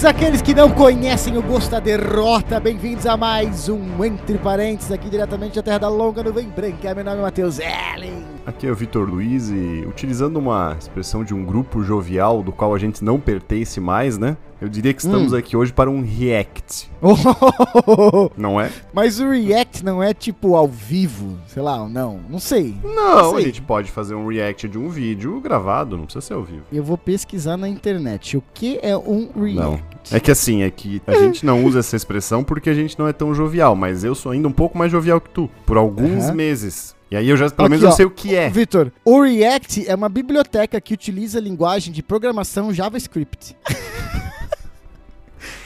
todos aqueles que não conhecem o gosto da derrota, bem-vindos a mais um Entre Parênteses, aqui diretamente da Terra da Longa Nuvem Branca. Meu nome é Matheus Ellen. Aqui é o Vitor Luiz e, utilizando uma expressão de um grupo jovial do qual a gente não pertence mais, né? Eu diria que estamos Hum. aqui hoje para um react, não é? Mas o React não é tipo ao vivo, sei lá, não, não sei. Não, a sei. gente pode fazer um react de um vídeo gravado, não precisa ser ao vivo. Eu vou pesquisar na internet o que é um React. Não. É que assim, é que a gente não usa essa expressão porque a gente não é tão jovial, mas eu sou ainda um pouco mais jovial que tu, por alguns Aham. meses. E aí eu já, pelo Aqui, menos eu ó. sei o que é. Vitor, o React é uma biblioteca que utiliza a linguagem de programação JavaScript.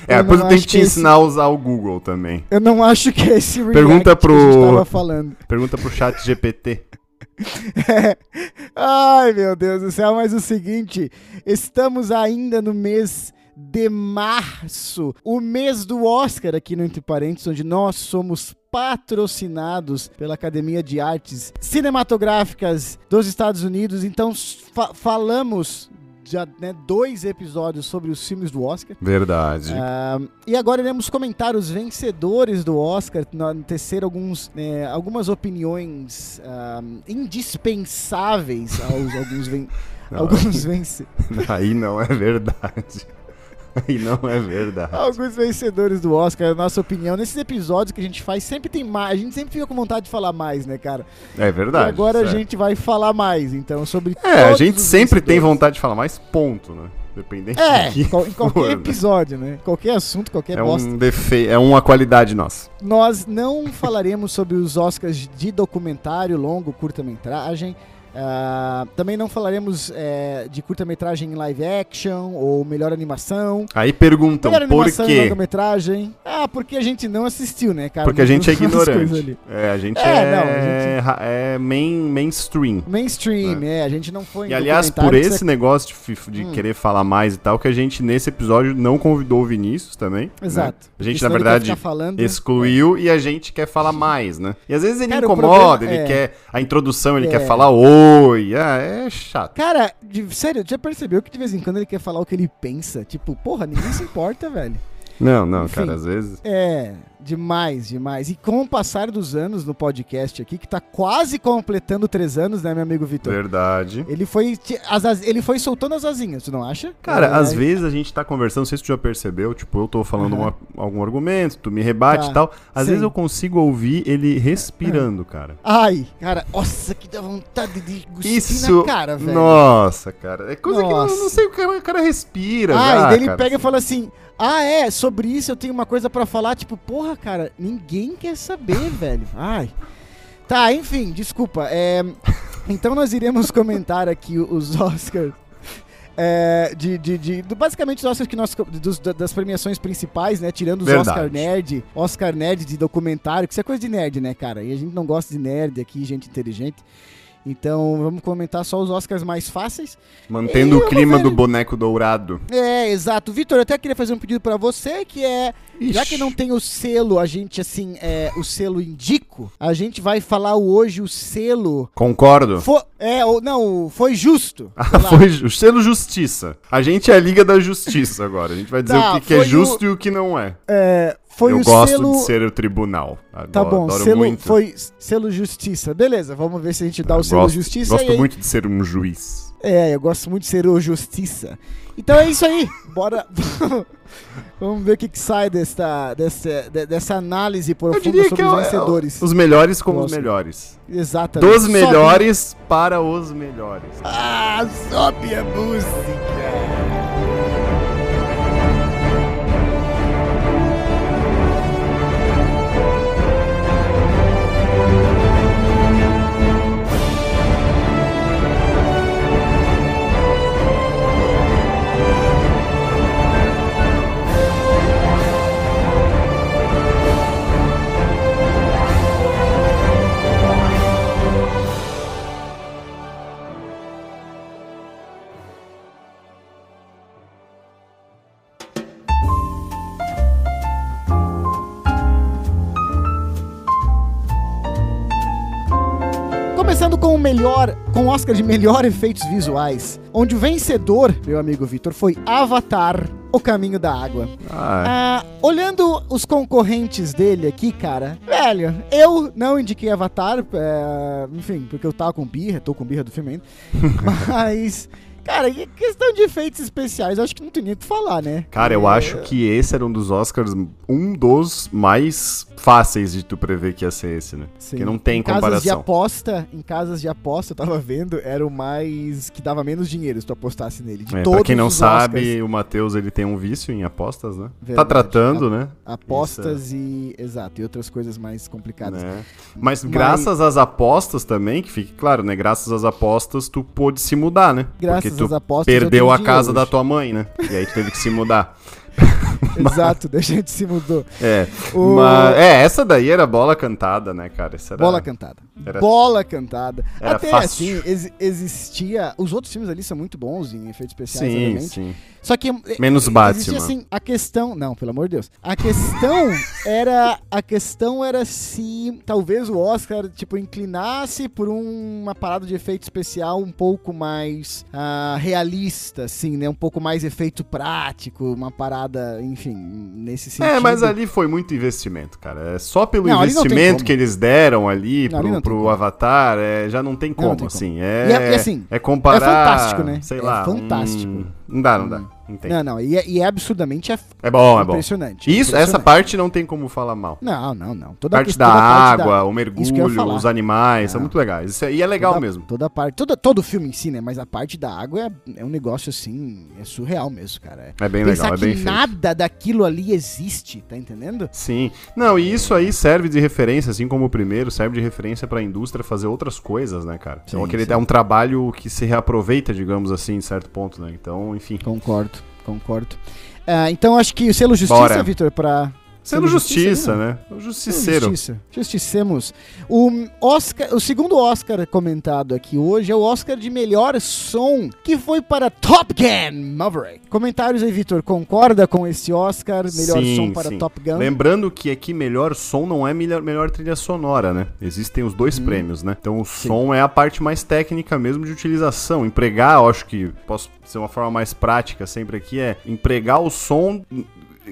É, eu depois eu tenho que te que esse- ensinar a usar o Google também. Eu não acho que é esse React Pergunta que a gente pro- tava falando. Pergunta pro chat GPT. Ai, meu Deus do céu, mas o seguinte, estamos ainda no mês de março, o mês do Oscar aqui no Entre Parênteses, onde nós somos patrocinados pela Academia de Artes Cinematográficas dos Estados Unidos. Então, fa- falamos já né, dois episódios sobre os filmes do Oscar. Verdade. Ah, e agora iremos comentar os vencedores do Oscar, tecer alguns, né, algumas opiniões ah, indispensáveis aos alguns, ven Não, alguns, vence Aí não é verdade. Aí não é verdade. alguns vencedores do Oscar, a nossa opinião. Nesses episódios que a gente faz, sempre tem mais. A gente sempre fica com vontade de falar mais, né, cara? É verdade. e agora a certo. gente vai falar mais, então, sobre É, a gente sempre tem vontade de falar mais, ponto, né? Dependente É, qual- em qualquer né? episódio, né? Qualquer assunto, qualquer É bosta. um defe... é uma qualidade nossa. Nós não falaremos sobre os Oscars de documentário, longo, curta-metragem. Ah, também não falaremos eh, de curta-metragem em live action ou melhor animação. Aí perguntam melhor por animação em quê? longa-metragem. Ah, porque a gente não assistiu, né, cara? Porque a gente é ignorante. É, a gente É, é, não, a ra- é main, mainstream. Mainstream, é. A gente não foi E aliás, por esse negócio de, de Hum. querer falar mais e tal, que a gente nesse episódio não convidou o Vinícius também. né? Exato. A gente, na verdade, falando, excluiu e a gente quer falar mais, né? E às vezes ele Cara, incomoda, problema ele é- quer a introdução, ele É. quer falar oi, ah, é chato. Cara, de- sério, já percebeu que de vez em quando ele quer falar o que ele pensa? Tipo, porra, ninguém se importa, velho. Não, não, Enfim. cara, às vezes. É, demais, demais. E com o passar dos anos no podcast aqui, que tá quase completando três anos, né, meu amigo Vitor? Verdade. Ele foi, as ele foi soltando as asinhas, tu não acha? Cara, É, às vezes a gente tá conversando, não sei se tu já percebeu, tipo, eu tô falando Aham. uma- algum argumento, tu me rebate Tá, e tal. Às sim. vezes eu consigo ouvir ele respirando, cara. Ai, cara, nossa, que dá vontade de cuspir Isso. na cara, velho. Nossa, cara. É coisa que eu Nossa. não sei, o cara, o cara respira. Ai, já, daí ele cara. pega e fala assim: Ah, é, sobre isso eu tenho uma coisa pra falar. Tipo, porra, cara, ninguém quer saber, velho. Ai. Tá, enfim, desculpa. É, então nós iremos comentar aqui os Oscars. é, de, de, de- basicamente os Oscars que nós dos- da- das premiações principais, né? Tirando os Verdade. Oscar Nerd, Oscar Nerd de documentário, que isso é coisa de nerd, né, cara? E a gente não gosta de nerd aqui, gente inteligente. Então vamos comentar só os Oscars mais fáceis. Mantendo Eu o clima do boneco dourado. É, exato. Vitor, eu até queria fazer um pedido pra você, que é, já Ixi. que não tem o selo, a gente assim, é, o selo indico, a gente vai falar hoje o selo Concordo. É, ou não, foi justo. Ah, foi o selo justiça. A gente é a Liga da Justiça agora. A gente vai dizer Tá, o que, que é foi o- justo e o que não é. É, foi eu o gosto selo. de ser o tribunal. Tá bom, selo muito. foi selo justiça. Beleza, vamos ver se a gente dá Eu o selo gosto, justiça. Gosto aí- muito de ser um juiz. É, eu gosto muito de ser o justiça. Então é isso aí. Bora. vamos ver o que, que sai desta, dessa, de- dessa análise profunda sobre é, os vencedores. os melhores como os Nossa. melhores. Exatamente. Dos Sobe- melhores para os melhores. Ah, sobe a música. Com o melhor, com o Oscar de melhor efeitos visuais, onde o vencedor, meu amigo Vitor, foi Avatar, O Caminho da Água. Ah, Ah, olhando os concorrentes dele aqui, cara, velho, eu não indiquei Avatar, é, enfim, porque eu tava com birra, tô com birra do filme ainda. Mas, cara, e questão de efeitos especiais, eu acho que não tem nem o que falar, né? cara, eu É, acho que esse era um dos Oscars, um dos mais fáceis de tu prever que ia ser esse, né? Sim. Que não tem em casas de comparação. aposta, em casas de aposta, eu tava vendo, era o mais que dava menos dinheiro se tu apostasse nele. De É, todos pra quem não sabe, Oscars. o Matheus ele tem um vício em apostas, né? Verdade. Tá tratando, né? apostas e exato, e outras coisas mais complicadas. Né? Mas Mas- graças às apostas também, que fique claro, né? Graças às apostas, tu pôde se mudar, né? Graças Porque tu apostas eu perdeu a casa da tua mãe, né? E aí tu teve que se mudar. Exato, a gente se mudou. É. O- Mas, é, essa daí era bola cantada, né, cara? Essa era... Bola cantada. Era- Bola cantada. Era Até fácil. assim, ex- existia. Os outros filmes ali são muito bons em efeitos especiais, Sim, obviamente. sim. Só que. Menos eh, Batman. Existia assim, a questão. Não, pelo amor de Deus. A questão era. A questão era se talvez o Oscar, tipo, inclinasse por um- uma parada de efeito especial um pouco mais ah, realista, assim, né? Um pouco mais efeito prático, uma parada, enfim, nesse sentido. É, mas ali foi muito investimento, cara. É só pelo Não, ali investimento que eles deram ali Não, ali pro, tem pro. Avatar, é, já não tem como, não tem como. assim. É, é- e assim, é comparar. é fantástico, né? Sei É lá. fantástico. um- Não dá, não dá. Não tem. Não, não, e é, e é absurdamente af- É bom, é bom. impressionante. Isso, essa impressionante. parte não tem como falar mal. Não, não, não. Toda a parte da parte da- água, o Isso mergulho, os animais, são muito legais. Isso aí é legal toda, mesmo. Toda a parte, toda, todo o filme em si, né? Mas a parte da água é, é um negócio assim, é surreal mesmo, cara. É É bem Pensar legal, é bem feito. nada daquilo ali existe, tá entendendo? Sim. Não, e isso aí serve de referência, assim como o primeiro, serve de referência pra indústria fazer outras coisas, né, cara? Então Sim, aquele sim. é um trabalho que se reaproveita, digamos assim, em certo ponto, né? Então, enfim. Concordo, concordo. Ah, então acho que o selo justiça. Vitor, pra. Sendo justiça, ali, né? O justiceiro. Justiça. Justicemos. O Oscar, o segundo Oscar comentado aqui hoje é o Oscar de melhor som, que foi para Top Gun Maverick. Comentários aí, Vitor, concorda com esse Oscar? Melhor Sim, som para sim. Top Gun? Lembrando que aqui melhor som não é melhor, melhor trilha sonora, né? Existem os dois Uhum. prêmios, né? Então o som é a parte mais técnica mesmo de utilização. Empregar, eu acho que posso ser uma forma mais prática sempre aqui, é empregar o som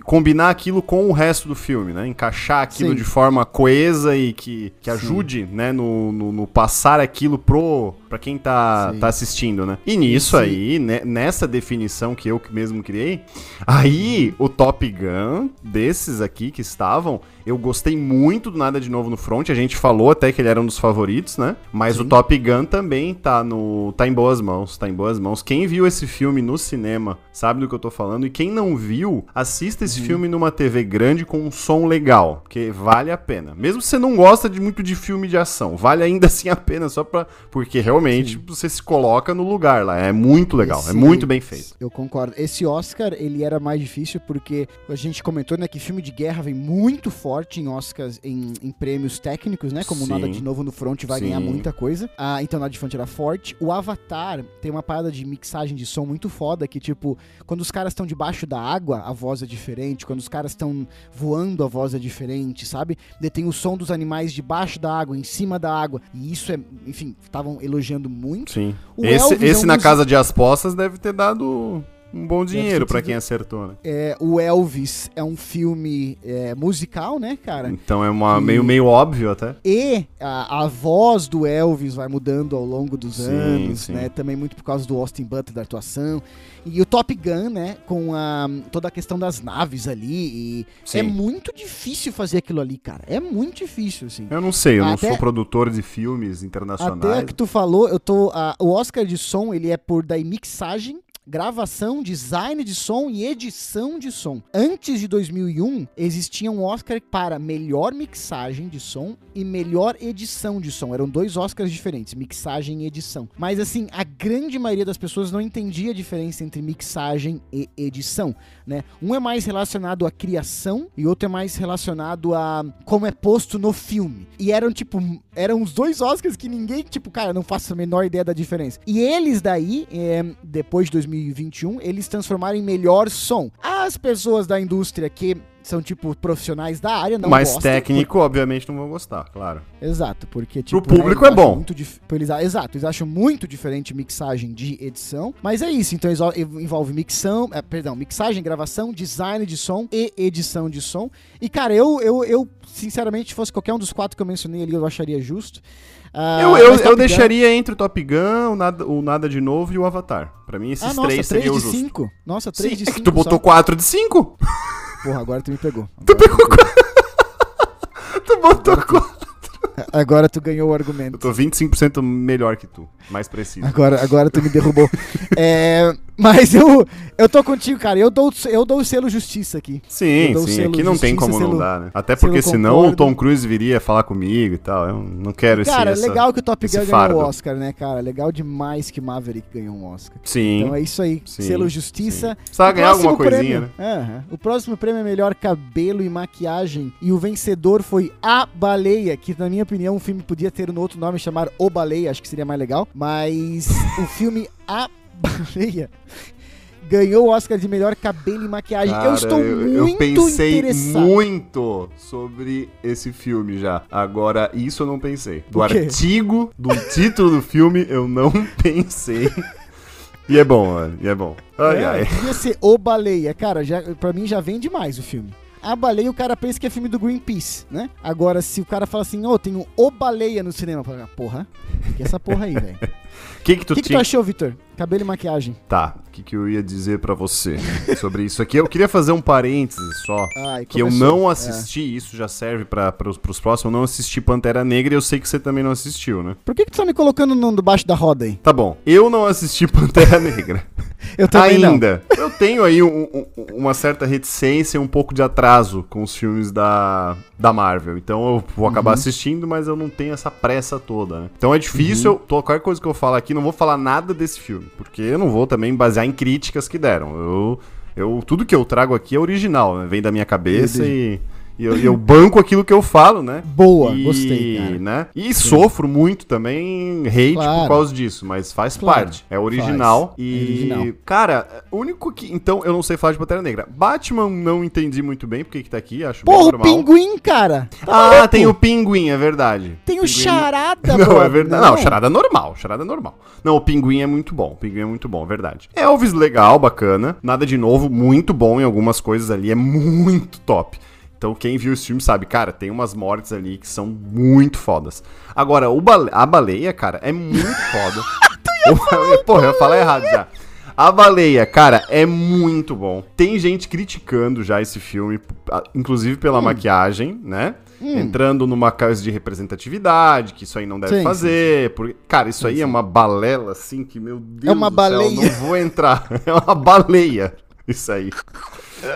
combinar aquilo com o resto do filme, né? Encaixar aquilo Sim. de forma coesa e que, que ajude, né, no, no, no passar aquilo pro para quem tá, Sim. tá assistindo, né? E nisso aí, né, nessa definição que eu mesmo criei, aí o Top Gun desses aqui que estavam, eu gostei muito do Nada de Novo no Front, a gente falou até que ele era um dos favoritos, né? Mas o Top Gun também tá no tá em boas mãos, tá em boas mãos. Quem viu esse filme no cinema sabe do que eu tô falando e quem não viu, assista esse filme numa TV grande com um som legal, porque vale a pena. Mesmo se você não gosta de muito de filme de ação, vale ainda assim a pena só para porque realmente você se coloca no lugar lá, é muito legal, é Esse- muito bem feito. Eu concordo. Esse Oscar, ele era mais difícil porque a gente comentou, né, que filme de guerra vem muito forte em Oscars, em, em prêmios técnicos, né, como Sim. Nada de Novo no Front vai ganhar Sim. muita coisa. Ah, então Nada de Front era forte. O Avatar tem uma parada de mixagem de som muito foda, que tipo, quando os caras estão debaixo da água, a voz é diferente. Quando os caras estão voando, a voz é diferente, sabe? Daí tem o som dos animais debaixo da água, em cima da água. E isso é, enfim, estavam elogiando muito. Sim. O Esse, Elvis é esse um na dos- casa de apostas deve ter dado um bom dinheiro para quem acertou, né? É, o Elvis é um filme é, musical, né, cara? Então é uma, E- meio, meio óbvio até. E a, a voz do Elvis vai mudando ao longo dos Sim, anos, sim. né? Também muito por causa do Austin Butler, da atuação. E o Top Gun, né? Com a, toda a questão das naves ali. E Sim. é muito difícil fazer aquilo ali, cara. É muito difícil, assim. Eu não sei, eu não Até- sou produtor de filmes internacionais. Até que tu falou, eu tô. a- o Oscar de som, ele é por daí mixagem, gravação, design de som e edição de som. Antes de 2001, existia um Oscar para melhor mixagem de som e melhor edição de som. Eram dois Oscars diferentes, mixagem e edição. Mas assim, a grande maioria das pessoas não entendia a diferença entre mixagem e edição, né? Um é mais relacionado à criação e outro é mais relacionado a como é posto no filme. E eram tipo, eram os dois Oscars que ninguém, tipo, cara, não faço a menor ideia da diferença. E eles daí, é, depois de 2021, eles transformaram em melhor som. As pessoas da indústria que são tipo profissionais da área, não Mais gostam, técnico, obviamente, não vão gostar, claro. Exato, porque tipo, público eles é bom. muito dif- eles, exato, eles acham muito diferente mixagem de edição, mas é isso, então envolve mixão, é, perdão, mixagem, gravação, design de som e edição de som. E cara, eu eu, eu sinceramente, se fosse qualquer um dos quatro que eu mencionei ali, eu acharia justo. Ah, eu eu, eu Gun- deixaria entre o Top Gun, o Nada, o Nada de Novo e o Avatar. Pra mim, esses Ah, nossa, três 3 seriam de o justo. 5? Nossa, 3 Sim, de é 5. que tu botou 4 de 5. Porra, agora tu me pegou. Tu Agora pegou 4. tu botou 4. Agora tu ganhou o Eu argumento. tô 25% melhor que tu. Mais preciso. Agora, agora tu me derrubou. É, mas eu, eu tô contigo, cara. Eu dou, eu dou o selo justiça aqui. Eu Sim, sim. Aqui não tem justiça, como não selo- dar, né? Até porque senão o. Tom Cruise viria falar comigo e tal. Eu não quero esse Cara, essa- legal que o Top Gun fardo. ganhou o Oscar, né, cara? Legal demais que Maverick ganhou um Oscar. Sim. Então é isso aí. Sim, selo justiça. sim. Precisava O ganhar alguma coisinha, né? prêmio- Aham. O próximo prêmio é melhor cabelo e maquiagem. E o vencedor foi A Baleia, que na minha opinião o filme podia ter um outro nome, chamar O Baleia, acho que seria mais legal. Mas o filme A Baleia ganhou o Oscar de melhor cabelo e maquiagem. eu Cara, estou eu muito pensei interessado. muito sobre esse filme já. Agora, isso eu não pensei. Do artigo, do título do filme, eu não pensei. E é bom, mano. E é bom. Ai, É, ai. Ser O Baleia. Cara, já, pra mim já vem demais o filme. A Baleia, o cara pensa que é filme do Greenpeace, né? Agora, se o cara fala assim, ô, tem um O Baleia no cinema, fala, porra, que é essa porra aí, velho. O que que tu que, que tu tinha... achou, Vitor? Cabelo e maquiagem. Tá, o que que eu ia dizer pra você sobre isso aqui? Eu queria fazer um parênteses só. Ai, Que eu não É. assisti, isso já serve para pros, pros próximos, eu não assisti Pantera Negra e eu sei que você também não assistiu, né? Por que, que tu tá me colocando no, debaixo da roda aí? Tá bom, eu não assisti Pantera Negra. Eu também Ainda. Eu tenho aí um- um- uma certa reticência e um pouco de atraso com os filmes da, da Marvel. Então eu vou acabar Uhum. assistindo, mas eu não tenho essa pressa toda, né? Então é difícil, eu, qualquer coisa que eu falar aqui, não vou falar nada desse filme. Porque eu não vou também basear em críticas que deram. Eu, eu, tudo que eu trago aqui é original, né? Vem da minha cabeça e, e eu, eu banco aquilo que eu falo, né? não. Boa, E, gostei, cara. Né? E sofro muito também hate Claro. por causa disso, mas faz Claro, parte. É original. faz. E, É original. cara, o único que. Então, eu não sei falar de Pantera Negra. Batman não entendi muito bem porque que tá aqui, acho Porra, o pinguim, cara. Tá Ah, maluco? tem o pinguim, é verdade. Tem o Pinguim- charada, Não, é verdade. Não, charada normal, charada normal. Não, o pinguim é muito bom. O pinguim é muito bom, é verdade. Elvis, legal, bacana. Nada de novo, muito bom em algumas coisas ali. É muito top. Então, quem viu esse filme sabe, cara, tem umas mortes ali que são muito fodas. Agora, bale- a baleia, cara, é muito foda. Porra, eu ia falar errado já. A baleia, cara, é muito bom. Tem gente criticando já esse filme, inclusive pela Hum. maquiagem, né? Entrando numa coisa de representatividade, que isso aí não deve Sim, fazer. Porque, cara, isso aí é uma balela, assim, que, meu Deus uma do baleia. céu, não vou entrar. É uma baleia, isso aí.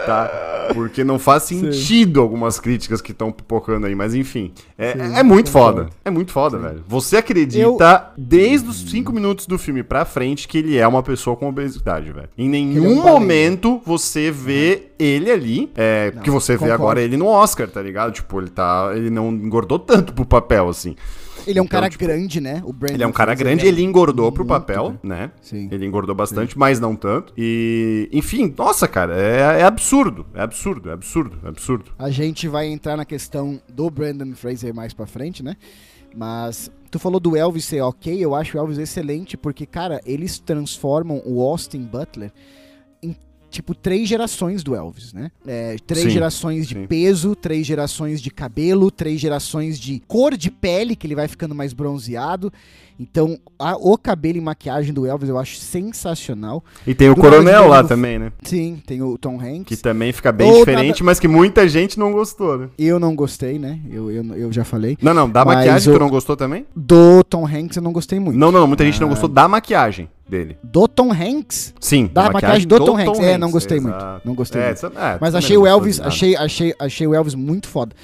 Tá? Porque não faz sentido algumas críticas que estão pipocando aí, mas enfim. É, Sim, é muito foda. É muito foda, velho. Você acredita, desde os 5 minutos do filme pra frente, que ele é uma pessoa com obesidade, velho. Em ele é nenhum um momento você vê ele ali, é, Não, que você vê concordo. agora ele no Oscar, tá ligado? Tipo, ele tá. Ele não engordou tanto pro papel, assim. Ele é um Então, cara tipo, grande, né? O Brandon Ele é um cara grande, é ele engordou pro papel, grande. né? Sim. Ele engordou bastante, mas não tanto. E, enfim, nossa, cara, é, é absurdo. É absurdo, é absurdo, é absurdo. A gente vai entrar na questão do Brandon Fraser mais pra frente, né? Mas tu falou do Elvis ser ok, eu acho o Elvis excelente, porque, cara, eles transformam o Austin Butler em, tipo, três gerações do Elvis, né? É, três Sim, gerações de sim. peso, três gerações de cabelo, três gerações de cor de pele, que ele vai ficando mais bronzeado. Então, a- o cabelo e maquiagem do Elvis eu acho sensacional. E tem o Do Coronel lá novo- também, né? Sim, tem o Tom Hanks. Que também fica bem Ou diferente, mas que muita gente não gostou, né? Eu não gostei, né? Eu, eu, eu já falei. Não, não, da Mas maquiagem o- tu não gostou também? Do Tom Hanks eu não gostei muito. Não, não, muita gente não Ah. gostou da maquiagem dele. Do Tom Hanks? Sim, Da maquiagem do Tom Hanks. É, não gostei muito. exato. Não gostei É, muito. essa- é, Mas achei o Elvis, nada. achei, achei, achei o Elvis muito foda.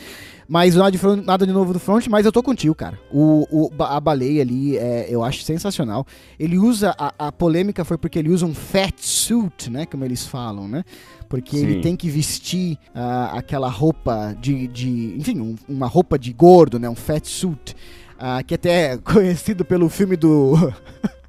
Mas nada de, front- nada de novo do front, mas eu tô contigo, cara. O, o- a baleia ali, é, eu acho sensacional. Ele usa, a, a polêmica foi porque ele usa um fat suit, né? Como eles falam, né? Porque Sim. ele tem que vestir ah, aquela roupa de, de enfim, um- uma roupa de gordo, né? Um fat suit. ah, que até é conhecido pelo filme do...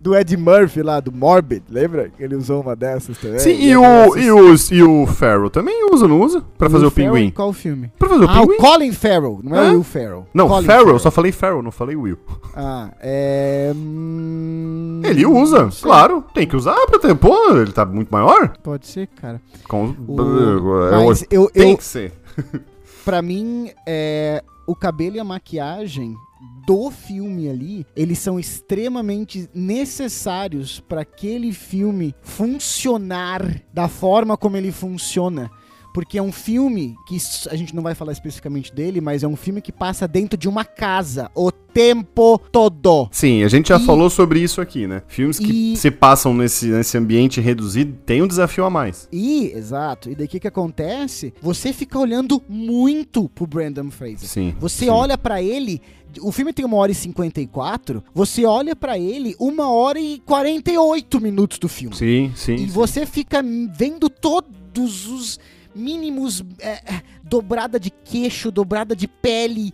do Ed Murphy lá, do Morbid, lembra? Ele usou uma dessas também. Sim, e, é o, dessas. e, os, e o Farrell também usa, não usa? Pra fazer o, Ferrell pinguim. Qual filme? Pra fazer o ah, pinguim? o Colin Farrell, não é, Hã? o Will Ferrell. Não, Colin Farrell, só falei Farrell, não falei Will. Ah, é... hum, Ele usa, claro. Tem que usar pra ter. Pô, ele tá muito maior. Pode ser, cara. Com... O- É, Mas eu, Tem eu, que ser. pra mim, é, o cabelo e a maquiagem do filme ali, eles são extremamente necessários para aquele filme funcionar da forma como ele funciona. Porque é um filme que a gente não vai falar especificamente dele, mas é um filme que passa dentro de uma casa o tempo todo. Sim, a gente já E- falou sobre isso aqui, né? Filmes que E- se passam nesse, nesse ambiente reduzido tem um desafio a mais. E, exato, e daí o que, que acontece? Você fica olhando muito pro Brandon Fraser. Sim. Você sim. olha pra ele, o filme tem uma hora e 54, você olha pra ele uma hora e 48 minutos do filme. Sim, sim. E sim. você fica vendo todos os mínimos é, dobrada de queixo, dobrada de pele,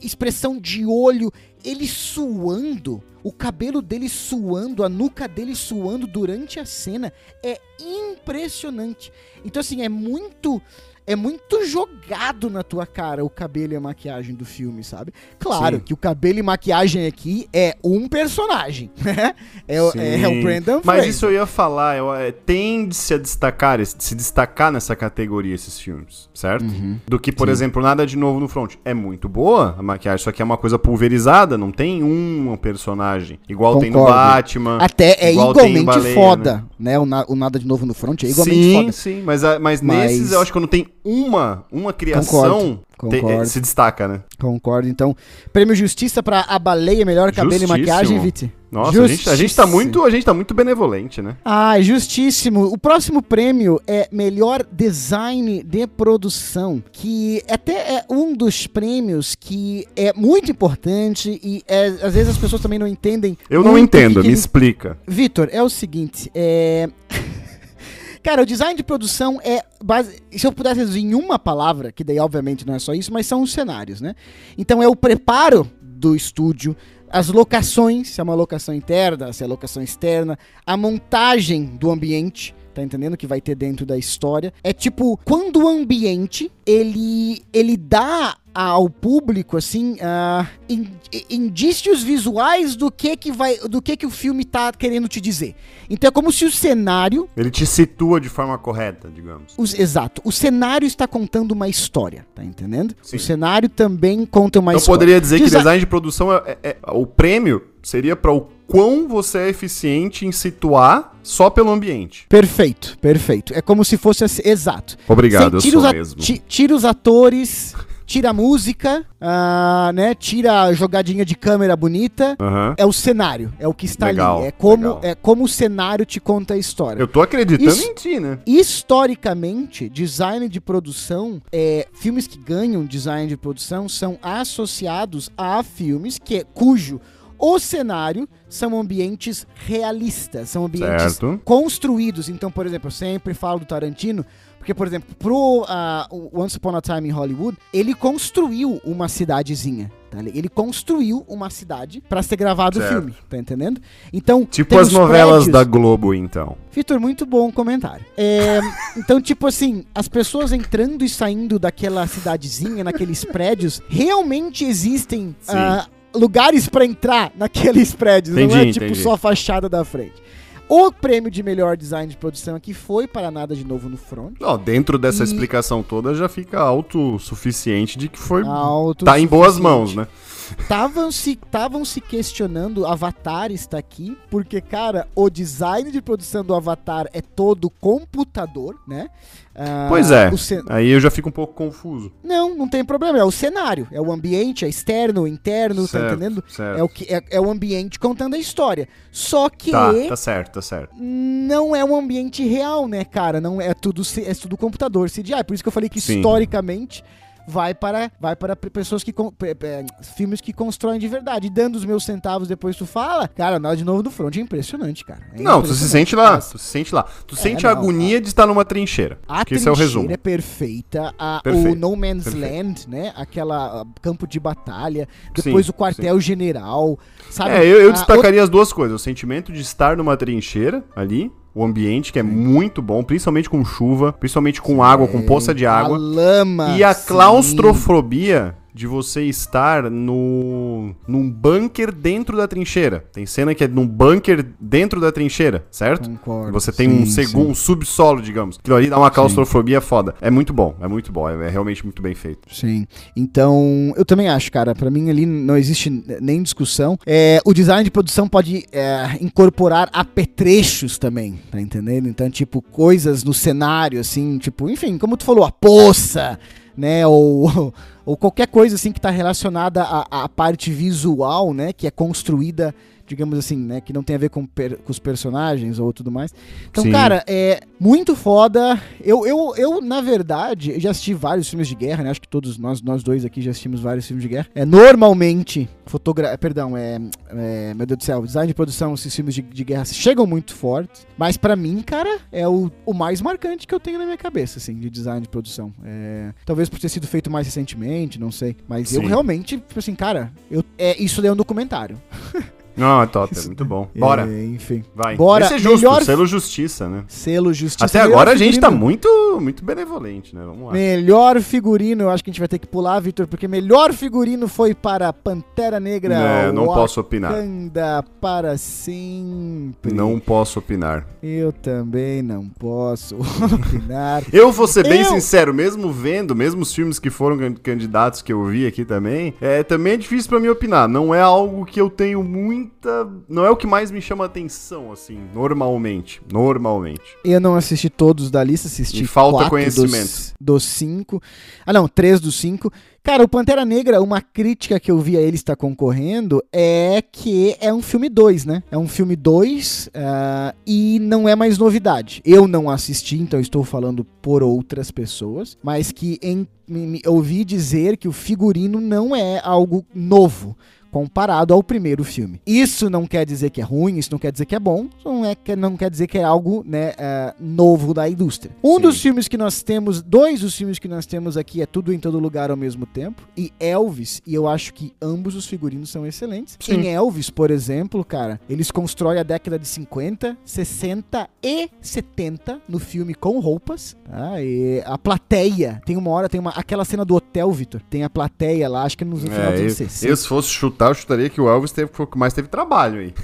expressão de olho, ele suando, o cabelo dele suando, a nuca dele suando durante a cena é impressionante. Então assim, é muito é muito jogado na tua cara o cabelo e a maquiagem do filme, sabe? Claro Sim. que o cabelo e maquiagem aqui é um personagem, né? É, o- é, o Sim. Brandon Mas Fraser. isso eu ia falar, eu, é, tende-se a destacar, se destacar nessa categoria esses filmes, certo? Uhum. Do que, por Sim. exemplo, Nada de Novo no Front. É muito boa a maquiagem, só que é uma coisa pulverizada, não tem um personagem. Igual tem no Concordo. Batman. Até é igualmente Baleia, foda, né? O, na- o Nada de Novo no Front é igualmente sim, foda. sim, mas, a- mas, Mas- nesses eu acho que quando tem uma, uma criação, Concordo, te- concordo. é, se destaca, né? Concordo. Então, prêmio Justiça pra A Baleia, melhor cabelo e maquiagem, Viti. Nossa, a gente, a gente tá Justíssimo. muito, a gente tá muito benevolente, né? Ah, justíssimo. O próximo prêmio é melhor design de produção, que até é um dos prêmios que é muito importante e é, às vezes as pessoas também não entendem. Eu não entendo, que me explica. Vitor, é o seguinte, é... Cara, o design de produção é base... Se eu pudesse reduzir em uma palavra, que daí obviamente não é só isso, mas são os cenários, né? Então é o preparo do estúdio, as locações, se é uma locação interna, se é locação externa, a montagem do ambiente, tá entendendo? Que vai ter dentro da história. É tipo, quando o ambiente, ele, ele dá ao público, assim, in- indícios visuais do que que vai, do que que o filme tá querendo te dizer. Então é como se o cenário, Ele te situa de forma correta, digamos. os- exato, o cenário está contando uma história, tá entendendo? Sim. O cenário também conta uma Então história. poderia dizer que Desi- design de produção é, é- é- o prêmio seria para o quão você é eficiente em situar só pelo ambiente. Perfeito, perfeito. É como se fosse assim, exato. Obrigado, Você eu sou mesmo. ti- tira os atores, tira a música, ah, né? Tira a jogadinha de câmera bonita. Aham. É o cenário, é o que está Legal, ali. É como, legal. é como o cenário te conta a história. Eu tô acreditando Isso- em ti, né? Historicamente, design de produção, é, filmes que ganham design de produção são associados a filmes que, cujo o cenário são ambientes realistas, são ambientes Certo. construídos. Então, por exemplo, eu sempre falo do Tarantino, porque, por exemplo, pro o Once Upon a Time em Hollywood, ele construiu uma cidadezinha. tá? Ele construiu uma cidade pra ser gravado o filme, tá entendendo? Então, Tipo as novelas prédios- da Globo, então. Vitor, muito bom comentário. É, então, tipo assim, as pessoas entrando e saindo daquela cidadezinha, naqueles prédios, realmente existem ah, lugares pra entrar naqueles prédios. não é Entendi, tipo entendi. só a fachada da frente. O prêmio de melhor design de produção aqui foi para nada de novo no front. Ó, dentro dessa E- explicação toda já fica autossuficiente de que foi. Alto tá em boas mãos, né? Estavam se, tavam se questionando, Avatar está aqui, porque, cara, o design de produção do Avatar é todo computador, né? Ah, Pois é. cen- Aí eu já fico um pouco confuso. Não, não tem problema. É o cenário, é o ambiente, é externo, interno, tá Certo, entendendo? certo. É o, que, é, é o ambiente contando a história. Só que Tá, tá certo, tá certo. não é um ambiente real, né, cara? Não é tudo, é tudo computador, CGI. Por isso que eu falei que Sim. historicamente vai para, vai para pe- pessoas que. filmes que constroem de verdade. E dando os meus centavos depois tu fala, cara, nada de novo do front é impressionante, cara. É Não, tu se impressionante. sente lá, tu se sente lá. Tu É, sente a não, agonia de estar numa trincheira. A que esse é o trincheira resumo. é perfeita, a- Perfeito, o No Man's perfeito. Land, né? Aquela ah, campo de batalha, Sim, depois o quartel-general, sabe? É, eu, eu A- destacaria as duas coisas. O sentimento de estar numa trincheira ali, o ambiente, que é muito bom, principalmente com chuva, principalmente com água, com poça de A água. lama. E a claustrofobia de você estar no num bunker dentro da trincheira. Tem cena que é num bunker dentro da trincheira, certo? Concordo. Você tem um Sim, segundo um subsolo, digamos. Aquilo ali dá uma claustrofobia foda. É muito bom, é muito bom, é, é realmente muito bem feito. Sim. Então, eu também acho, cara. Pra mim ali não existe nem discussão. É, o design de produção pode é, incorporar apetrechos também, tá entendendo? Então, tipo, coisas no cenário, assim, tipo, enfim, como tu falou, a poça, né? Ou, ou qualquer coisa assim que tá relacionada à parte visual, né? Que é construída, digamos assim, né? Que não tem a ver com, per- com os personagens ou tudo mais. Então, Sim. cara, é muito foda. Eu, eu, eu, na verdade, eu já assisti vários filmes de guerra, né? Acho que todos nós, nós dois aqui já assistimos vários filmes de guerra. É, normalmente, fotogra... Perdão, é, é, Meu Deus do céu, design de produção, esses filmes de, de guerra chegam muito fortes. Mas pra mim, cara, é o, o mais marcante que eu tenho na minha cabeça, assim, de design de produção. É, talvez por ter sido feito mais recentemente, não sei. Mas eu Sim. realmente, tipo assim, cara, eu, é, isso daí é um documentário. Não, é top, é muito bom. Bora. É, enfim. Vai. Bora. Esse é justo, Melhor- selo justiça, né? Selo Justiça. Até agora a gente tá muito, muito benevolente, né? Vamos lá. Melhor figurino, eu acho que a gente vai ter que pular, Vitor, porque melhor figurino foi para Pantera Negra. É, não posso opinar. Para sempre. Não posso opinar. Eu também não posso opinar. Eu vou ser bem Eu- sincero, mesmo vendo, mesmo os filmes que foram can- candidatos que eu vi aqui também, é também é difícil pra mim opinar. Não é algo que eu tenho muita, não é o que mais me chama atenção assim, normalmente, normalmente. Eu não assisti todos da lista, assisti Me falta conhecimento. Dos, dos cinco. Ah, não, três dos cinco. Cara, o Pantera Negra, uma crítica que eu vi a ele estar concorrendo é que é um filme 2, né? É um filme 2 e não é mais novidade. Eu não assisti, então estou falando por outras pessoas, mas que em, me, me- ouvi dizer que o figurino não é algo novo comparado ao primeiro filme. Isso não quer dizer que é ruim, isso não quer dizer que é bom, não, é, que- não quer dizer que é algo né, é, novo da indústria. Um Sim. dos filmes que nós temos, dois dos filmes que nós temos aqui é Tudo em Todo Lugar ao mesmo tempo, e Elvis, e eu acho que ambos os figurinos são excelentes. Sim. Em Elvis, por exemplo, cara, eles constroem a década de 50, 60 e 70 no filme com roupas, tá? E a plateia, tem uma hora, tem uma, aquela cena do hotel, Vitor, tem a plateia lá, acho que no final É, dos eu, anos 60. eu, se fosse chutar, eu chutaria que o Elvis teve, foi o que mais teve trabalho aí.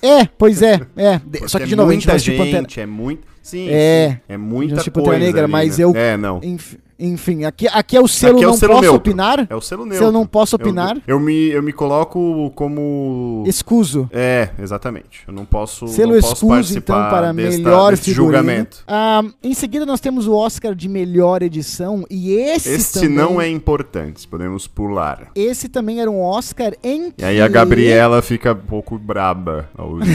É, pois é, é. De- Só Porque que de é novo, a gente muita assistir gente, Pantera. é muito, sim, É. sim, é muita coisa Negra, ali, mas né? eu- É, não. Enf- Enfim, aqui, aqui é o selo Aqui é o não selo posso neutro. opinar. É o selo Se neutro. eu não posso Eu- opinar, Eu, me, eu me coloco como... escuso. É, exatamente. Eu não posso, Selo não posso escuso, então, participar para desta- melhor deste figurino. julgamento. Ah, em seguida, nós temos o Oscar de melhor edição. E esse Este também, não é importante, podemos pular. Esse também era um Oscar em E aí a Gabriela fica um pouco braba ao.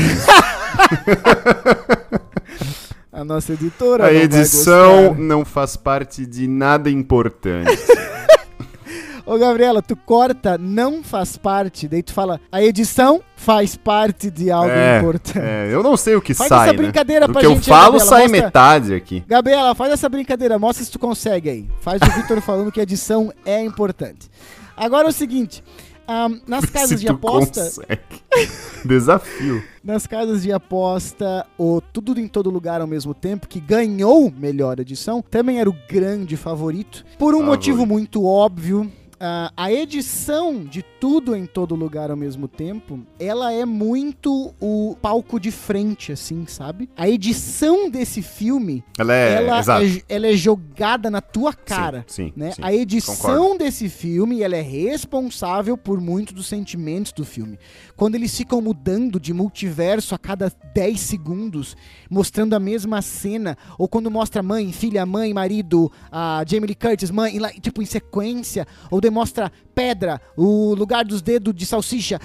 A nossa editora. A não edição não faz parte de nada importante. Ô, Gabriela, tu corta, não faz parte. Daí tu fala, a edição faz parte de algo É, importante. É, eu não sei o que Faz sai, essa né? brincadeira Do pra que eu gente aí, falo Gabriela, sai mostra- metade aqui. Gabriela, faz essa brincadeira, mostra se tu consegue aí. Faz o Victor falando que a edição é importante. Agora é o seguinte, ahn, nas casas de aposta. Desafio. nas casas de aposta, o Tudo em Todo Lugar ao mesmo tempo, que ganhou melhor edição, também era o grande favorito, por um Favorito. motivo muito óbvio. Ah, a edição de tudo em todo lugar ao mesmo tempo, ela é muito o palco de frente, assim, sabe? A edição desse filme, Ela é. ela, é, ela é jogada na tua cara. Sim, sim, né? sim. a edição concordo. desse filme ela é responsável por muitos dos sentimentos do filme. Quando eles ficam mudando de multiverso a cada 10 segundos, mostrando a mesma cena, ou quando mostra mãe, filha, mãe, marido, a Jamie Lee Curtis, mãe, tipo em sequência, ou demonstra pedra, o lugar dos dedos de salsicha.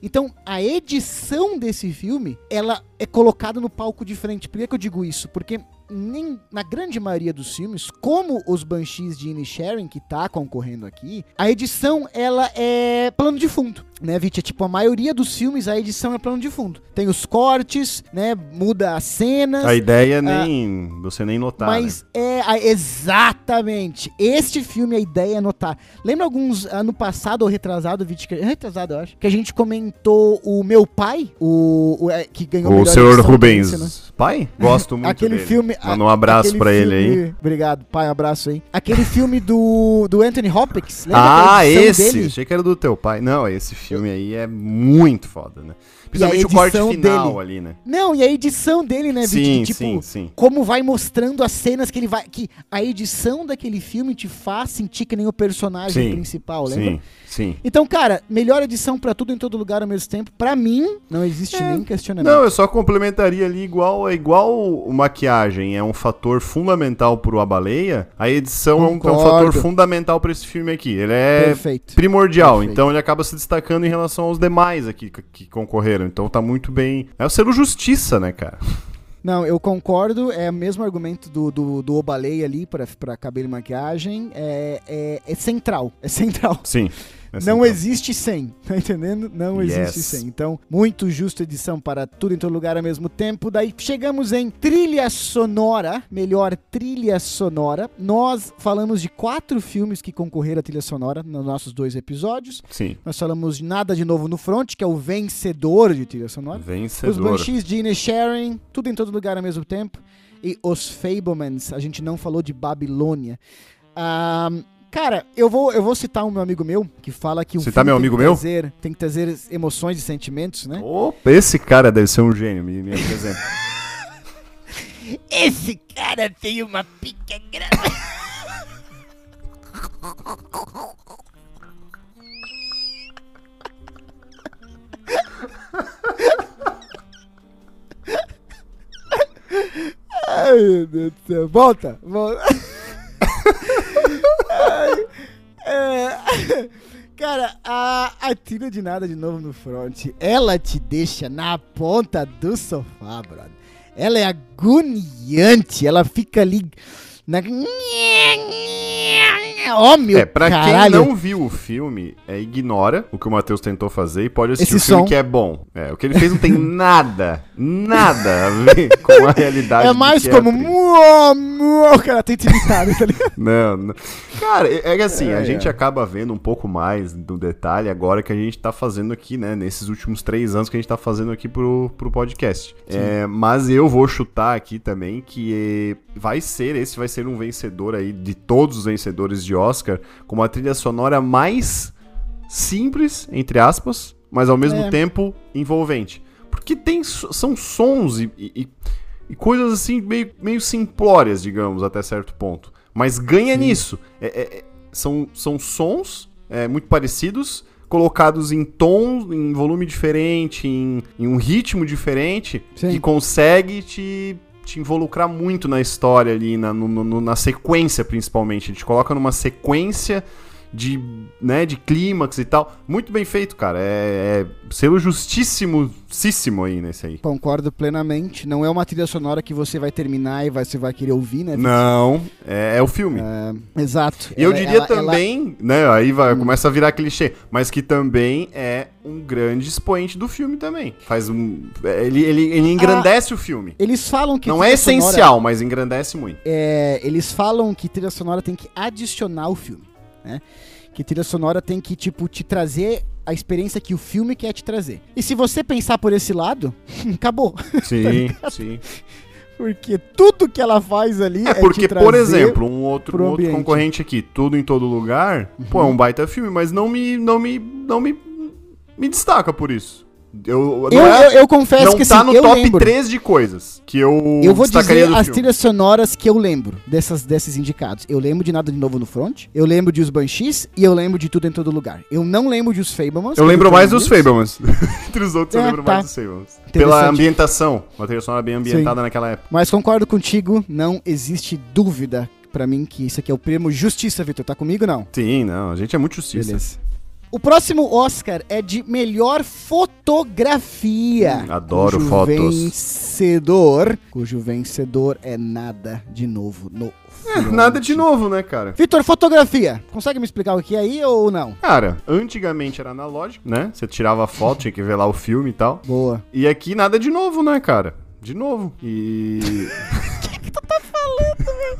Então, a edição desse filme, ela é colocada no palco de frente. Por que, que eu digo isso? Porque nem na grande maioria dos filmes, como os Banshees de Inisherin, que tá concorrendo aqui, a edição ela é plano de fundo. Né, Vit? É tipo, a maioria dos filmes, a edição é plano de fundo. Tem os cortes, né? Muda as cenas. A ideia nem. você nem notar. Mas né? é. a- exatamente. Este filme, a ideia é notar. Lembra alguns ano passado ou retrasado, Vit? Retrasado, eu acho. Que a gente comentou o Meu Pai, o, o, é, que ganhou O melhor senhor edição Rubens. né? Pai? Gosto muito Aquele dele. filme. Manda um abraço pra ele aí. filme- Obrigado, pai, um abraço aí. Aquele filme do, do Anthony Hopkins. lembra Ah, esse! dele? Achei que era do teu pai. Não, esse filme aí é muito foda, né? Principalmente o corte final dele? ali, né? Não, e a edição dele, né, Vicky? Sim, tipo, sim, sim. como vai mostrando as cenas que ele vai. Que a edição daquele filme te faz sentir que nem o personagem Sim, principal, lembra? Sim, sim. Então, cara, melhor edição pra tudo em todo lugar ao mesmo tempo. Pra mim, não existe É. nem questionamento. Não, eu só complementaria ali igual é igual o maquiagem é um fator fundamental pro A Baleia, a edição é um, é um fator fundamental pra esse filme aqui. Ele é Perfeito. primordial, Perfeito. então ele acaba se destacando em relação aos demais aqui que, que Então tá muito bem. É o selo justiça, né, cara? Não, eu concordo. É o mesmo argumento do, do, do Obaleia ali pra, pra cabelo e maquiagem. É, é, é central. É central. Sim. Não central. existe sem, tá entendendo? Não existe Yes. sem. Então, muito justa edição para tudo em todo lugar ao mesmo tempo. Daí chegamos em trilha sonora, melhor trilha sonora. Nós falamos de quatro filmes que concorreram à trilha sonora nos nossos dois episódios. Sim. Nós falamos de Nada de Novo no Front, que é o vencedor de trilha sonora. Os Vencedor. Banshees de Inisherin, tudo em todo lugar ao mesmo tempo. E os Fablemans, a gente não falou de Babilônia. Ah, cara, eu vou, eu vou citar um meu amigo meu que fala que o Citar filme meu tem amigo que meu? trazer- tem que trazer emoções e sentimentos, né? Opa, esse cara deve ser um gênio, me, me apresenta. Esse cara tem uma pica grande. Ai, meu Deus do céu. Volta, volta. É, cara, a, a de nada de novo no front, ela te deixa na ponta do sofá, brother. Ela é agoniante, ela fica ali na... Ó, meu é, pra caralho. quem não viu o filme, é, ignora o que o Matheus tentou fazer e pode assistir Esse o filme som. que é bom. É, o que ele fez não tem nada, nada a ver com a realidade. É mais que como... a muó, muó, O cara tenta imitar, tá ligado? Não, não. Cara, é é que assim, a É, gente é. acaba vendo um pouco mais do detalhe agora que a gente tá fazendo aqui, né? Nesses últimos três anos que a gente tá fazendo aqui pro, pro podcast. É, mas eu vou chutar aqui também que vai ser, esse vai ser um vencedor aí de todos os vencedores de Oscar, com uma trilha sonora mais simples, entre aspas, mas ao mesmo É. tempo envolvente. Porque tem, são sons e, e- e- coisas assim meio, meio simplórias, digamos, até certo ponto. Mas ganha nisso. É- é- é- são, são sons é, muito parecidos, colocados em tons, em volume diferente, em, em um ritmo diferente, Sim. que consegue te, te involucrar muito na história ali, na, no- no- na sequência principalmente. Ele te coloca numa sequência de, né, de clímax e tal. Muito bem feito, cara. É, é selo justíssimo aí nesse aí. Concordo plenamente. Não é uma trilha sonora que você vai terminar e vai- você vai querer ouvir, né? Não, é, é o filme. É, exato. E eu Ela- diria ela- ela- também, né, aí vai, começa a virar clichê, mas que também é um grande expoente do filme também. Faz um, ele, ele, ele engrandece o filme. Eles falam que Não é trilha sonora- essencial, mas engrandece muito. é, eles falam que trilha sonora tem que adicionar o filme, né? Que trilha sonora tem que, tipo, te trazer a experiência que o filme quer te trazer. E se você pensar por esse lado, acabou. Sim, sim. Porque tudo que ela faz ali é, É porque, por exemplo, um outro, um outro. Uhum. concorrente aqui, tudo em todo lugar, pô, é um baita filme, mas não me, não me, não me, me destaca por isso. Eu, Eu, é- eu, eu confesso não que tá assim, no eu top lembro. 3 de coisas que eu, Eu vou dizer as trilhas sonoras que eu lembro dessas, desses indicados. Eu lembro de Nada de Novo no Front, eu lembro de Os Banshees e eu lembro de Tudo em Todo Lugar. Eu não lembro de Os Fablemans. Eu lembro é do mais dos. Fablemans. Entre os outros, eu É, lembro tá. mais dos Fablemans. Pela ambientação. Uma trilha sonora bem ambientada naquela época. Mas concordo contigo, não existe dúvida pra mim que isso aqui é o prêmio Justiça, Vitor. Tá comigo não? Sim, não. A gente é muito justiça. Beleza. O próximo Oscar é de melhor fotografia. Hum, adoro cujo fotos. Vencedor, cujo vencedor é nada de novo no É, nada de novo, né, cara? Vitor, fotografia. Consegue me explicar o que é aí ou não? Cara, antigamente era analógico, né? Você tirava a foto, tinha que ver lá o filme e tal. Boa. E aqui nada de novo, né, cara? De novo. E. O que, tu tá falando, velho?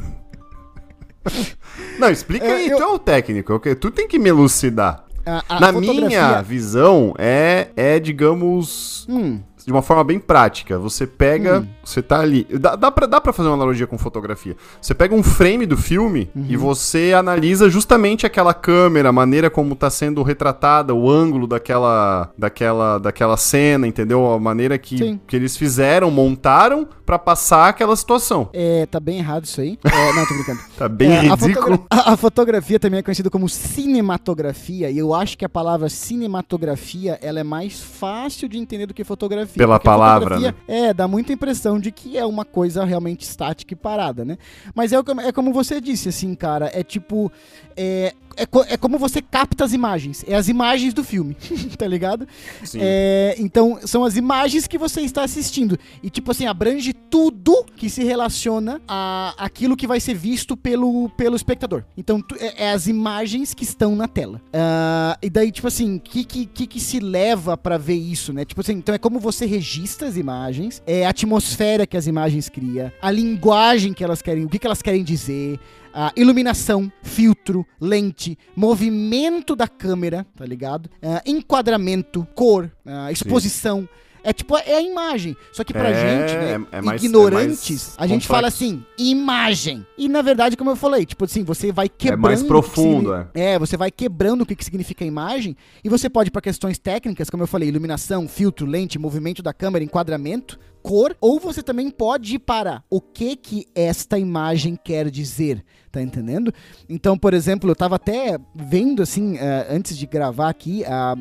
Não, explica É, aí, eu- tu é o técnico, ok? tu tem que me elucidar. A- a Na minha visão, é, é digamos, Hum, de uma forma bem prática. Você pega, Hum. você tá ali. Dá, dá, pra, dá pra fazer uma analogia com fotografia. Você pega um frame do filme e Uhum. você analisa justamente aquela câmera, a maneira como tá sendo retratada, o ângulo daquela, daquela, daquela cena, entendeu? A maneira que, Sim. que eles fizeram, montaram pra passar aquela situação. é, tá bem errado isso aí. É, não, tô brincando. Tá bem É, a ridículo. fotogra- A, a fotografia também é conhecida como cinematografia, e eu acho que a palavra cinematografia ela é mais fácil de entender do que fotografia. Pela palavra, fotografia, É, dá muita impressão de que é uma coisa realmente estática e parada, né? Mas é, é como você disse, assim, cara, é tipo. É, é, é como você capta as imagens. É as imagens do filme, tá ligado? Sim. É, então, são as imagens que você está assistindo. E, tipo assim, abrange tudo que se relaciona a aquilo que vai ser visto pelo, pelo espectador. Então, tu- é, é as imagens que estão na tela. Ah, e daí, tipo assim, o que, que, que, que se leva pra ver isso, né? Tipo assim, então é como você registra as imagens, é a atmosfera que as imagens cria, a linguagem que elas querem, o que, que elas querem dizer, a iluminação, filtro, lente, movimento da câmera, tá ligado? Ah, enquadramento, cor, ah, exposição. É tipo, é a imagem. Só que pra É, gente, né, é mais- ignorantes, é mais a gente complexo. fala assim, imagem. E na verdade, como eu falei, tipo assim, você vai quebrando. mais o que profundo, signi- é. você vai quebrando o que, que significa imagem. E você pode ir pra questões técnicas, como eu falei, iluminação, filtro, lente, movimento da câmera, enquadramento, cor. Ou você também pode ir para o que que esta imagem quer dizer. Tá entendendo? Então, por exemplo, eu tava até vendo assim, eh, antes de gravar aqui, ah,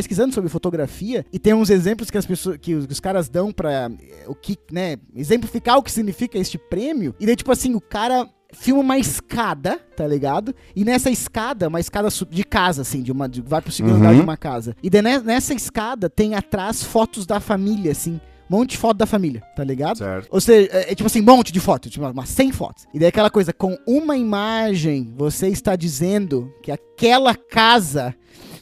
pesquisando sobre fotografia e tem uns exemplos que as pessoas que os, que os caras dão pra eh, o que, né, exemplificar o que significa este prêmio. E daí tipo assim, o cara filma uma escada, tá ligado? E nessa escada, uma escada de casa assim, de uma de, vai pro segundo Uhum. andar de uma casa. E daí ne- nessa escada tem atrás fotos da família assim, um monte de foto da família, tá ligado? Certo. Ou seja, é, é tipo assim, um monte de fotos, tipo umas 100 fotos. E daí aquela coisa, com uma imagem, você está dizendo que aquela casa,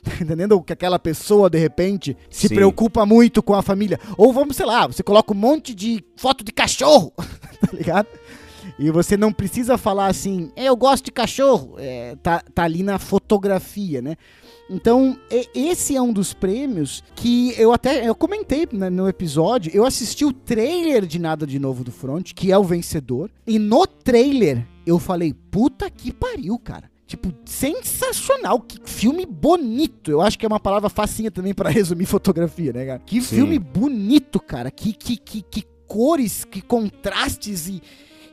tá entendendo? Que aquela pessoa, de repente, se Sim. preocupa muito com a família. Ou vamos, sei lá, você coloca um monte de foto de cachorro, tá ligado? E você não precisa falar assim, "É, eu gosto de cachorro. É, tá, tá ali na fotografia, né? Então, esse é um dos prêmios que eu até eu comentei né, no episódio. Eu assisti o trailer de Nada de Novo do Front, que é o vencedor. E no trailer eu falei, puta que pariu, cara. Tipo, sensacional, que filme bonito. Eu acho que é uma palavra facinha também pra resumir fotografia, né, cara? Que Sim. filme bonito, cara. Que, que, que, que cores, que contrastes e,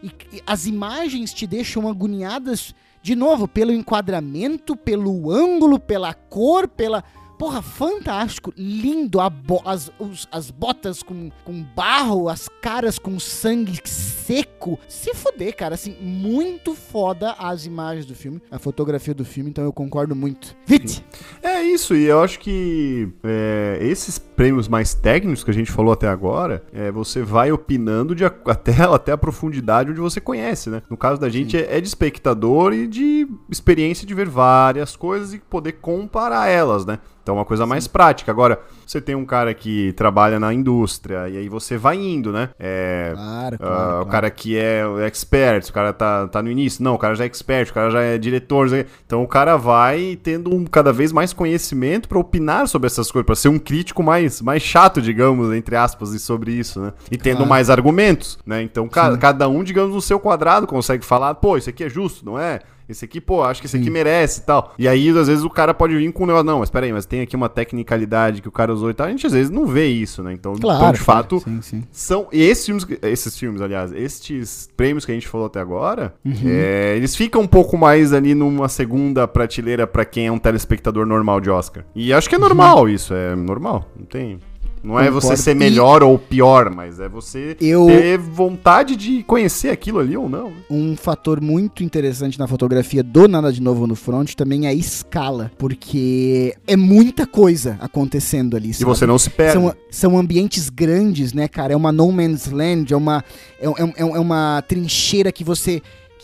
e- e as imagens te deixam agoniadas de novo, pelo enquadramento, pelo ângulo, pela cor, pela. Porra, fantástico, lindo, a bo- as, os- as botas com, com barro, as caras com sangue seco. Se fuder, cara, assim, muito foda as imagens do filme, a fotografia do filme, então eu concordo muito. Vite! É isso, e eu acho que é, esses prêmios mais técnicos que a gente falou até agora, é, você vai opinando de, a- até, até a profundidade onde você conhece, né? No caso da gente é, é de espectador e de experiência de ver várias coisas e poder comparar elas, né? Então é uma coisa mais prática. Agora, você tem um cara que trabalha na indústria e aí você vai indo, né? É, Claro, claro. O claro. cara que é o expert, o cara tá, tá no início. Não, o cara já é expert, o cara já é diretor. Então o cara vai tendo um, cada vez mais conhecimento pra opinar sobre essas coisas, pra ser um crítico mais, mais chato, digamos, entre aspas, e sobre isso, né? E tendo Claro. mais argumentos, né? Então ca- cada um, digamos, no seu quadrado consegue falar, pô, isso aqui é justo, não é? Esse aqui, pô, acho que esse aqui merece e tal. E aí, às vezes, o cara pode vir com um negócio, não, mas peraí, mas tem aqui uma tecnicalidade que o cara e tal. A gente, às vezes, não vê isso, né? Então, Claro, então de fato, Sim, sim. são e esses filmes, esses filmes, aliás, estes prêmios que a gente falou até agora, é, eles ficam um pouco mais ali numa segunda prateleira pra quem é um telespectador normal de Oscar. E acho que é normal isso, é normal, não tem Não é você ser E- melhor ou pior, mas é você Eu- ter vontade de conhecer aquilo ali ou não. Um fator muito interessante na fotografia do Nada de Novo no Front também é a escala, porque é muita coisa acontecendo ali. E sabe? você não se perde. São, são ambientes grandes, né, cara? É uma no man's land, é uma, é, é- é- é uma trincheira que você.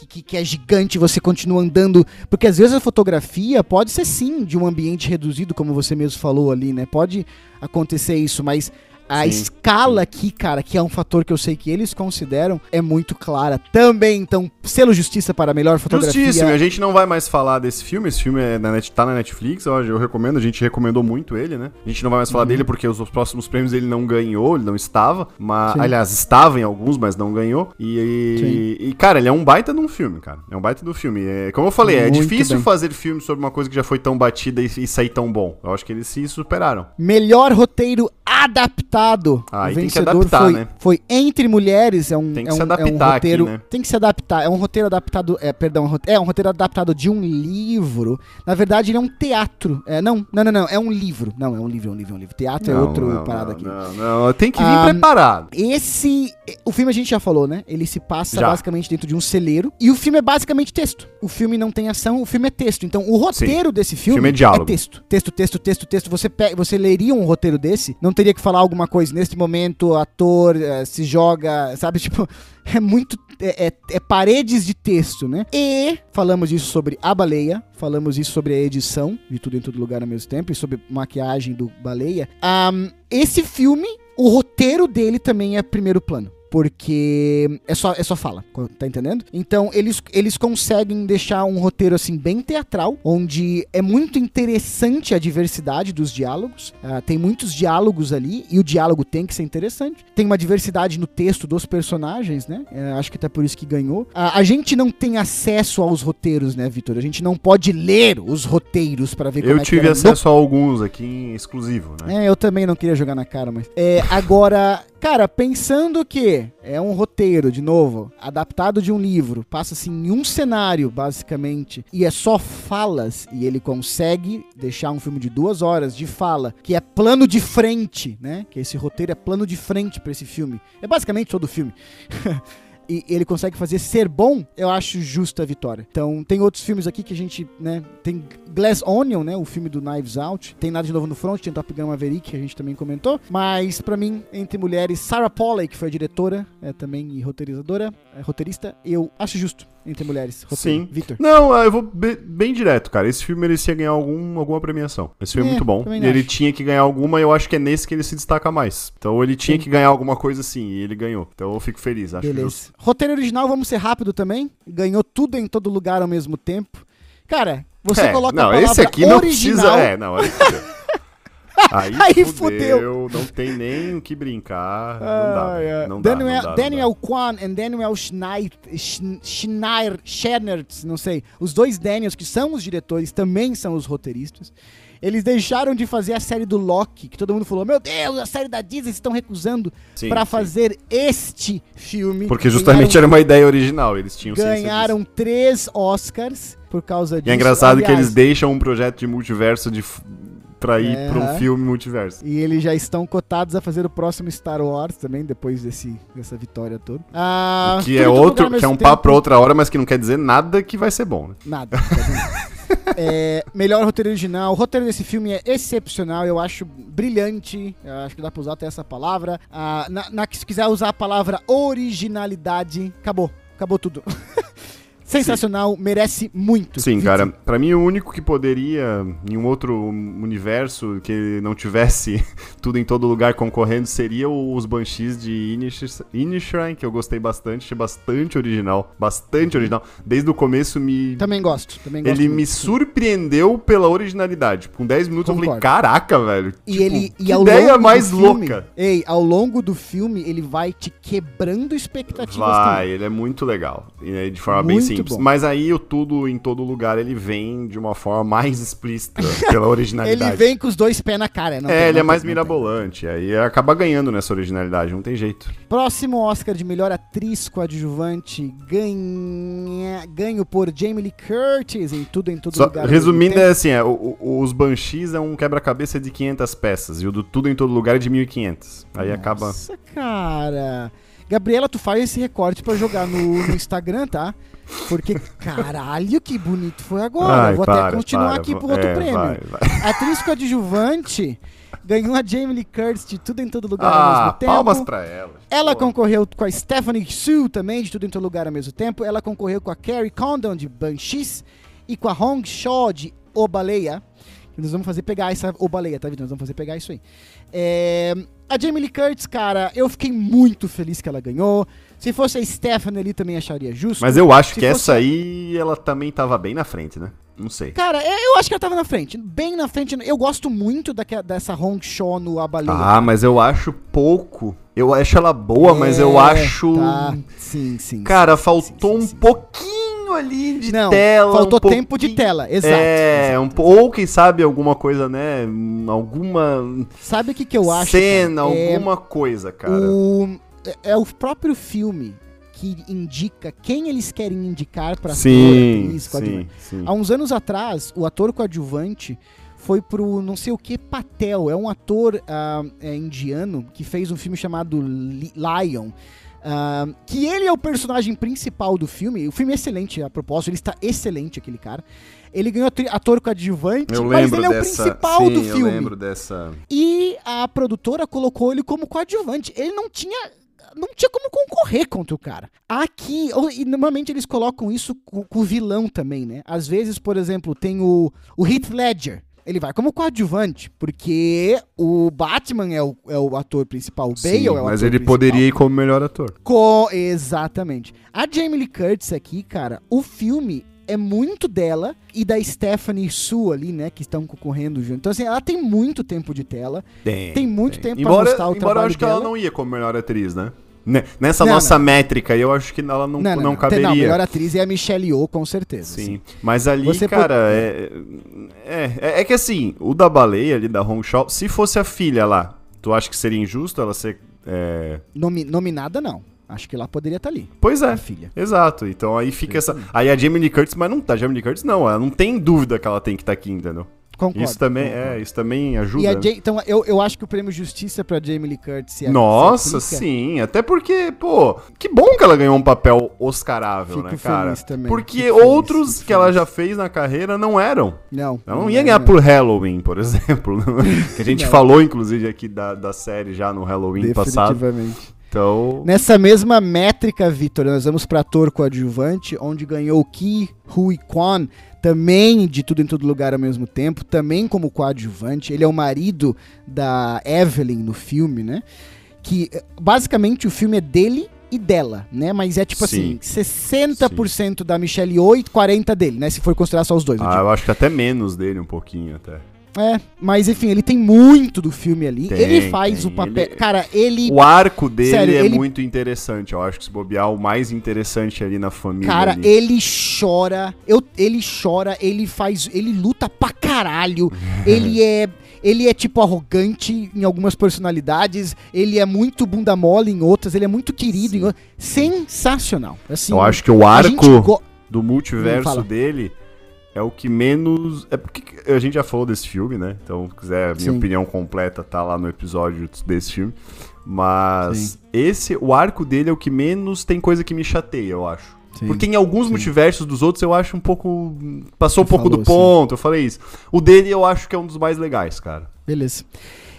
Que, que- é gigante, você continua andando. Porque às vezes a fotografia pode ser sim de um ambiente reduzido, como você mesmo falou ali, né? Pode acontecer isso, mas a Sim, escala aqui, cara, que é um fator que eu sei que eles consideram, é muito clara também. Então, selo justiça para a melhor fotografia. Justíssimo, a gente não vai mais falar desse filme. Esse filme é na net, tá na Netflix, eu recomendo, a gente recomendou muito ele, né? A gente não vai mais Uhum. falar dele porque os, os próximos prêmios ele não ganhou, ele não estava. Mas, Sim. aliás, estava em alguns, mas não ganhou. E, e, cara, ele é um baita de um filme, cara. É um baita do filme. É, como eu falei, é Muito difícil bem. fazer filme sobre uma coisa que já foi tão batida e, e sair tão bom. Eu acho que eles se superaram. Melhor roteiro adaptado. Aí o tem que vencedor adaptar, foi, né? foi Entre Mulheres. É um, Tem que é um, se é um adaptar aqui, roteiro. né? Tem que se adaptar. É um roteiro adaptado. É, perdão, ro- é um roteiro adaptado de um livro. Na verdade, ele é um teatro. É, não, não, não, não. É um livro. Não, é um livro, é um livro, é um livro. Teatro é Não, outro não, parada não, aqui. Não, não, tem que vir Ah, preparado. Esse. O filme a gente já falou, né? Ele se passa Já. basicamente dentro de um celeiro. E o filme é basicamente texto. O filme não tem ação, o filme é texto. Então, o roteiro desse filme, Filme é diálogo. texto. Texto, texto, texto, texto. Você, pe- você leria um roteiro desse, não teria que falar alguma coisa. Neste momento, ator eh, se joga, sabe? Tipo, é muito. É, é- é paredes de texto, né? E falamos isso sobre a baleia, falamos isso sobre a edição de tudo em todo lugar ao mesmo tempo, e sobre maquiagem do baleia. Ahn, esse filme, o roteiro dele também é primeiro plano. Porque é só, é só fala, tá entendendo? Então eles, eles conseguem deixar um roteiro assim bem teatral, onde é muito interessante a diversidade dos diálogos. Ah, tem muitos diálogos ali, e o diálogo tem que ser interessante. Tem uma diversidade no texto dos personagens, né? É, acho que até por isso que ganhou. Ah, a gente não tem acesso aos roteiros, né, Vitor? A gente não pode ler os roteiros para ver como Eu é que tive no acesso a alguns aqui em exclusivo, né? é, eu também não queria jogar na cara, mas. É, agora, cara, pensando que é um roteiro, de novo, adaptado de um livro, passa-se em um cenário, basicamente, e é só falas, e ele consegue deixar um filme de duas horas de fala, que é plano de frente, né? Que esse roteiro é plano de frente pra esse filme. É basicamente todo o filme. e ele consegue fazer ser bom, eu acho justa a vitória. Então, tem outros filmes aqui que a gente, né, tem Glass Onion, né, o filme do Knives Out, tem Nada de Novo no Front, tem Top Gun Maverick, que a gente também comentou, mas pra mim, entre mulheres, Sarah Polley, que foi a diretora, é também e roteirizadora, é roteirista, eu acho justo entre mulheres. Roteiro. Sim. Vitor. Não, ah, eu vou be- bem direto, cara. Esse filme merecia ganhar algum, alguma premiação. Esse filme é, É, muito bom. Ele acho. tinha que ganhar alguma e eu acho que é nesse que ele se destaca mais. Então ele tinha Sim. que ganhar alguma coisa assim e ele ganhou. Então eu fico feliz, acho Beleza. justo. Roteiro original, vamos ser rápido também. Ganhou tudo em todo lugar ao mesmo tempo. Cara, você É, coloca não, a palavra esse aqui não original. precisa. É, não, aí fudeu. Aí, Aí fudeu, Não tem nem o que brincar. Não dá. Não dá, Daniel, não dá, não Daniel Kwan e Daniel Schneider, Schneider, Schnertz, não sei. Os dois Daniels, que são os diretores, também são os roteiristas. Eles deixaram de fazer a série do Loki, que todo mundo falou: Meu Deus, a série da Disney estão recusando sim. fazer este filme. Porque justamente era uma ideia original. Eles tinham. Ganharam três Oscars por causa disso. E é engraçado que Aliás, eles deixam um projeto de multiverso de pra ir É. pra um filme multiverso. E eles já estão cotados a fazer o próximo Star Wars também, depois desse, dessa vitória toda. Ah, Que é todo lugar outro, que é um papo pra tempo. outra hora, mas que não quer dizer nada que vai ser bom, né? Nada. É, melhor roteiro original. O roteiro desse filme é excepcional. Eu acho brilhante. Eu acho que dá pra usar até essa palavra. Ah, na, na- se quiser usar a palavra originalidade, acabou. Acabou tudo. Sensacional, merece muito. Sim, Vitor. cara. Pra mim, o único que poderia, em um outro universo, que não tivesse tudo em todo lugar concorrendo, seria os Banshees de Inish- Inisherin, que eu gostei bastante. Achei bastante original. Bastante original. Desde o começo me... Também gosto. Também gosto Ele muito. me surpreendeu pela originalidade. Com 10 minutos eu falei, Concordo. caraca, velho. E tipo, ele e ao ideia longo mais filme- louca. Ei, ao longo do filme ele vai te quebrando expectativas Vai, também. ele é muito legal. De forma bem Muito simples. simples. Mas aí o tudo em todo lugar ele vem de uma forma mais explícita pela originalidade. Ele vem com os dois pés na cara. não é, ele é mais tem. mirabolante. Aí acaba ganhando nessa originalidade, não tem jeito. Próximo Oscar de melhor atriz coadjuvante ganha, ganho por Jamie Lee Curtis em tudo em todo Só, lugar. resumindo, é assim: é, o- o- os Banshees é um quebra-cabeça de 500 peças e o do Tudo em Todo Lugar é de 1.500. Aí tempo. acaba. Nossa, cara. Gabriela, tu faz esse recorte pra jogar no, no Instagram, tá? Porque, caralho, que bonito foi agora. Ai, Vou para, até continuar para, aqui pro vou- outro é, prêmio. vai, vai. Atriz coadjuvante ganhou a Jamie Lee Curtis de Tudo em Todo Lugar ao Ah, mesmo tempo. palmas pra ela. Ela Pô. concorreu com a Stephanie Sue também, de Tudo em Todo Lugar ao mesmo tempo. Ela concorreu com a Carrie Condon, de Banshees. E com a Hong Shaw, de O Baleia. Nós vamos fazer pegar essa O Baleia, tá vendo? Nós vamos fazer pegar isso aí. É, A Jamie Lee Curtis, cara, eu fiquei muito feliz que ela ganhou. Se fosse a Stephanie ali, também acharia justo. Mas eu acho Se que fosse- essa aí, ela também tava bem na frente, né? Não sei. Cara, é, eu acho que ela tava na frente. Bem na frente. Eu gosto muito daque- dessa Hong Shaw no A Baleia. Ah, mas eu acho pouco. Eu acho ela boa, mas eu É, acho. tá. Sim, sim. Cara, sim, faltou sim, um sim, sim. pouquinho ali de Não, tela. faltou um tempo de pouquinho- tela, exato. É, um, po- ou quem sabe alguma coisa, né? Alguma Sabe o que, que eu acho? cena? É, alguma coisa, cara. o, é- é o próprio filme que indica quem eles querem indicar pra Sim, atriz, coadjuvante. sim, sim. Há uns anos atrás, o ator coadjuvante foi pro não sei o que Patel. É um ator ah, é, indiano que fez um filme chamado Li- Lion. ah, que ele é o personagem principal do filme. O filme é excelente, a propósito, ele está excelente, aquele cara. Ele ganhou ator coadjuvante, Eu mas lembro ele é o dessa. principal sim, do eu filme. lembro dessa. E a produtora colocou ele como coadjuvante. Ele não tinha. Não tinha como concorrer contra o cara. Aqui, e normalmente eles colocam isso com, com o vilão também, né? Às vezes, por exemplo, tem o, o Heath Ledger. Ele vai como coadjuvante, porque o Batman é o, é o ator principal, o Bale Sim, é o mas ator ele principal. poderia ir como melhor ator. Co- Exatamente. A Jamie Lee Curtis aqui, cara, o filme é muito dela e da Stephanie Sue ali, né, que estão concorrendo junto. Então, assim, ela tem muito tempo de tela. Tem muito tempo pra embora, mostrar o embora eu trabalho acho que ela dela. não ia como melhor atriz, né? Ne- Nessa Não, nossa métrica, eu acho que ela não, não, Tem- caberia. Não, a melhor atriz é a Michelle Yeoh, com certeza. Sim, assim. mas ali, Você cara, pode- é, é, é, é que assim, o da baleia ali, da Hong Shaw, se fosse a filha lá, tu acha que seria injusto ela ser... é, Nomi- nominada, não. Acho que lá poderia estar ali. Pois é, A filha. exato, então aí fica essa... Aí a Jamie Lee Curtis, mas não tá, Jamie Lee Curtis não, ela não tem dúvida que ela tem que estar aqui, entendeu? Concordo. isso também, concordo. é, isso também ajuda. E a né? Ja- então, eu, eu acho que o prêmio Justiça pra Jamie Lee Curtis se Nossa, sim. Até porque, pô, que bom que ela ganhou um papel oscarável, Fico né, cara? feliz também, Porque fico feliz, outros fico que ela feliz. já fez na carreira não eram. Não. Ela não ia ganhar por Halloween, por exemplo. que a gente Não. falou, inclusive, aqui da, da série já no Halloween passado. Definitivamente. Então. Nessa mesma métrica, Vitor, nós vamos para ator coadjuvante, onde ganhou Ki Hui Kwan, também de tudo em todo lugar ao mesmo tempo, também como coadjuvante. Ele é o marido da Evelyn no filme, né? Que basicamente o filme é dele e dela, né? Mas é tipo Sim. assim, 60% da Michelle Yeoh e 40 dele, né? Se for considerar só os dois. eu Ah, digo. eu acho que até menos dele, um pouquinho até. É, mas enfim, ele tem muito do filme ali. Tem, ele faz tem. o papel. Ele- Cara, ele O arco dele Sério, é ele- muito interessante. Eu acho que se bobear, o mais interessante ali na família. Cara, ali. ele chora, eu, ele chora, ele faz, ele luta pra caralho, ele é, ele é tipo arrogante em algumas personalidades, ele é muito bunda mole em outras, ele é muito querido em outras, sensacional. Assim, Eu acho que o arco go- do multiverso dele é o que menos. É porque a gente já falou desse filme, né? Então, se quiser a minha Sim. opinião completa, tá lá no episódio desse filme. Mas esse, o arco dele é o que menos tem coisa que me chateia, eu acho. Sim, Porque em alguns sim. multiversos dos outros eu acho um pouco. Passou um Você pouco do falou, sim. ponto, eu falei isso. O dele eu acho que é um dos mais legais, cara. beleza.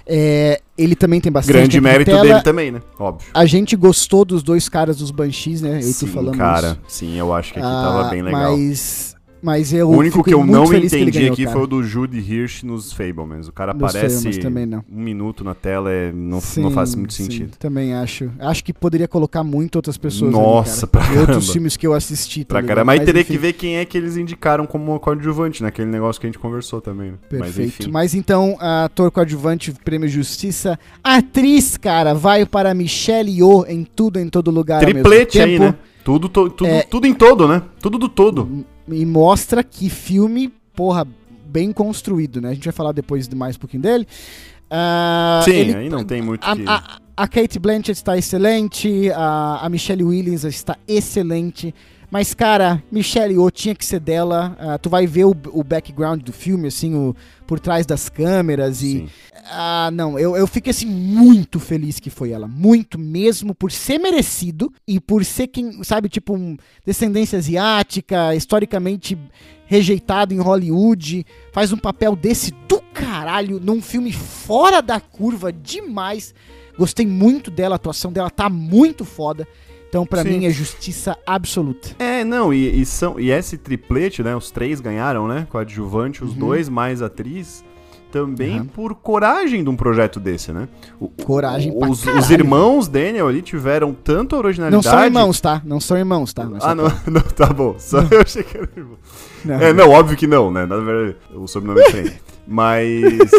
É, ele também tem bastante Grande mérito tela. dele também, né? Óbvio. A gente gostou dos dois caras dos Banshees, né? Eu sim, falamos cara. isso. Sim, eu acho que aqui Ah, tava bem legal. Mas, mas eu O único que eu não entendi ganhou, aqui cara. foi o do Judy Hirsch nos Fablemans. O cara Nos aparece não. um minuto na tela, é, não, não Sim, faz muito sim, sentido. também acho. Acho que poderia colocar muito outras pessoas Nossa, ali, pra cara. Outros filmes que eu assisti. tá Pra cara, mas, teria enfim, que ver quem é que eles indicaram como coadjuvante naquele negócio que a gente conversou também. né? Mas Perfeito. enfim. Mas, então, ator coadjuvante, prêmio Justiça. Atriz, cara, vai para Michelle Yeoh em tudo, em todo lugar Triplete aí, né? Tudo, to, tudo, é, tudo em todo, né? Tudo do todo. E mostra que filme, porra, bem construído, né? A gente vai falar depois mais um pouquinho dele. Uh, Sim, ele, aí não tem muito a, que... a, a Kate Blanchett está excelente, a, a Michelle Williams está excelente. Mas, cara, Michelle Yeoh tinha que ser dela. Uh, tu vai ver o, o, background do filme, assim, o, por trás das câmeras e... Ah, não, eu, eu fiquei assim muito feliz que foi ela. Muito mesmo, por ser merecido e por ser quem, sabe, tipo, um, descendência asiática, historicamente rejeitado em Hollywood. Faz um papel desse do caralho num filme fora da curva demais. Gostei muito dela, a atuação dela tá muito foda. Então, para mim, é justiça absoluta. É, não, e, e, são, e esse triplete, né? Os três ganharam, né? Coadjuvante, os uhum. dois mais atriz. Também uhum. por coragem de um projeto desse, né? O, coragem o, os, os, irmãos Daniel ali tiveram tanto originalidade. Não são irmãos, tá? Não são irmãos, tá? ah, não, não, tá bom. Só eu achei que era irmão. Não. É, não, óbvio que não, né? Na verdade, o sobrenome é diferente. Mas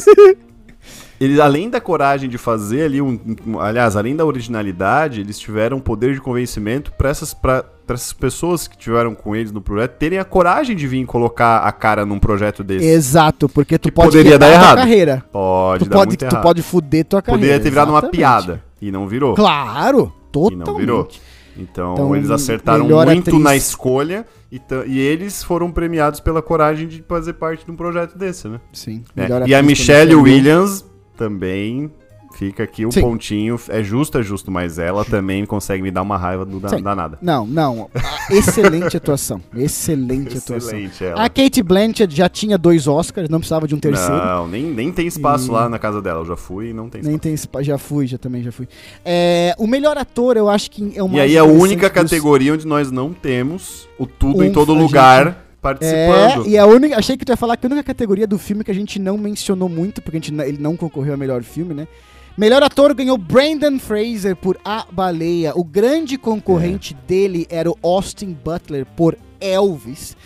eles, além da coragem de fazer ali um, um, Aliás, além da originalidade, eles tiveram poder de convencimento para essas, pra, essas pessoas que tiveram com eles no projeto terem a coragem de vir colocar a cara num projeto desse. Exato, porque tu pode poderia dar errado. carreira. Pode tu dar pode, tu errado. pode fuder tua carreira. Poderia ter virado exatamente. uma piada e não virou. Claro, totalmente. E não virou. Então, então eles acertaram muito atriz. na escolha e, e, eles foram premiados pela coragem de fazer parte de um projeto desse, né? Sim. É. E a Michelle Williams também fica aqui o Sim. pontinho. É justo, é justo, mas ela também consegue me dar uma raiva do da, danada. Não, não. Excelente atuação. Excelente, Excelente atuação. Ela. A Kate Blanchett já tinha dois Oscars, não precisava de um terceiro. Não, nem, nem tem espaço e... lá na casa dela. Eu já fui e não tem espaço. Nem tem espaço. Já fui, já também já fui. É, o melhor ator, eu acho que é o mais. E aí a única categoria onde nós não temos o tudo um, em todo lugar. Gente participando. É, e a única. Achei que tu ia falar que a única categoria do filme que a gente não mencionou muito, porque a gente, ele não concorreu ao melhor filme, né? Melhor ator ganhou Brandon Fraser por A Baleia. O grande concorrente é. dele era o Austin Butler por Elvis.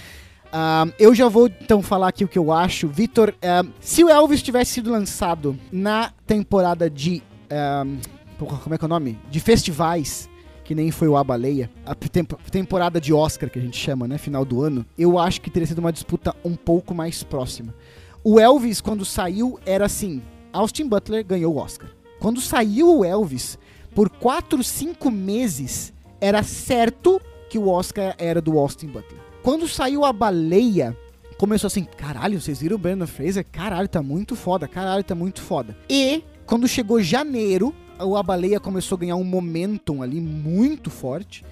Um, eu já vou então falar aqui o que eu acho. Vitor, um, se o Elvis tivesse sido lançado na temporada de. Um, como é que é o nome? De festivais que nem foi o A Baleia, a temporada de Oscar que a gente chama, né, final do ano, eu acho que teria sido uma disputa um pouco mais próxima. O Elvis, quando saiu, era assim: Austin Butler ganhou o Oscar. Quando saiu o Elvis, por 4, 5 meses, era certo que o Oscar era do Austin Butler. Quando saiu a baleia, começou assim: caralho, vocês viram o Brandon Fraser? Caralho, tá muito foda, caralho, tá muito foda. E quando chegou janeiro, a baleia começou a ganhar um momentum ali muito forte.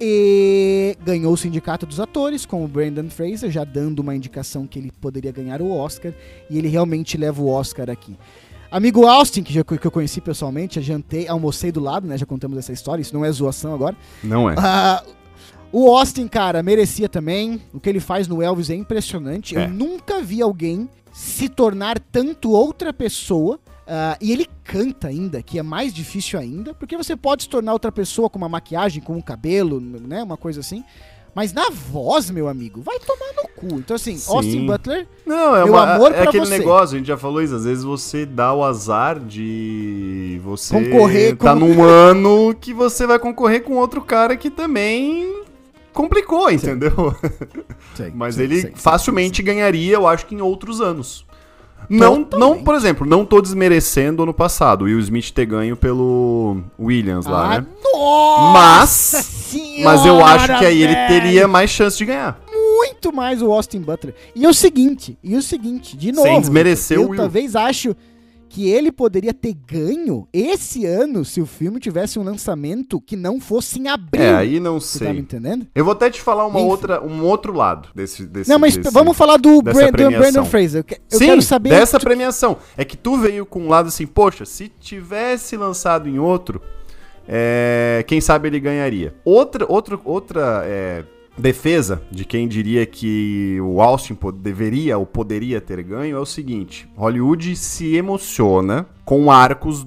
E ganhou o Sindicato dos Atores com o Brandon Fraser, já dando uma indicação que ele poderia ganhar o Oscar. E ele realmente leva o Oscar aqui. Amigo Austin, que, já, que eu conheci pessoalmente, jantei, almocei do lado, né? Já contamos essa história, isso não é zoação agora. Não é. Uh, o Austin, cara, merecia também. O que ele faz no Elvis é impressionante. É. Eu nunca vi alguém se tornar tanto outra pessoa Uh, e ele canta ainda, que é mais difícil ainda, porque você pode se tornar outra pessoa com uma maquiagem, com um cabelo, né? Uma coisa assim. Mas na voz, meu amigo, vai tomar no cu. Então, assim, Sim. Austin Butler, Não, é meu uma, amor é aquele você. negócio, a gente já falou isso, às vezes você dá o azar de você concorrer tá com... num ano que você vai concorrer com outro cara que também complicou, entendeu? Sim, Mas sim, ele sim, facilmente ganharia, eu acho que em outros anos. Não, não, por exemplo, não tô desmerecendo ano passado, o Will Smith ter ganho pelo Williams lá, ah, né? Nossa mas, senhora, mas eu acho que aí velho. ele teria mais chance de ganhar. Muito mais o Austin Butler. E o seguinte, e o seguinte, de novo, Sem desmerecer eu o Will. talvez acho que ele poderia ter ganho esse ano se o filme tivesse um lançamento que não fosse em abril. É, aí não Você sei. tá me entendendo? Eu vou até te falar uma outra, um outro lado desse, desse Não, mas desse, vamos falar do, Bra do Brandon Fraser. Eu, Sim, quero saber dessa premiação. É que tu veio com um lado assim, poxa, se tivesse lançado em outro, é, quem sabe ele ganharia. Outra, outra, outra é, defesa de quem diria que o Austin deveria ou poderia ter ganho é o seguinte: Hollywood se emociona com arcos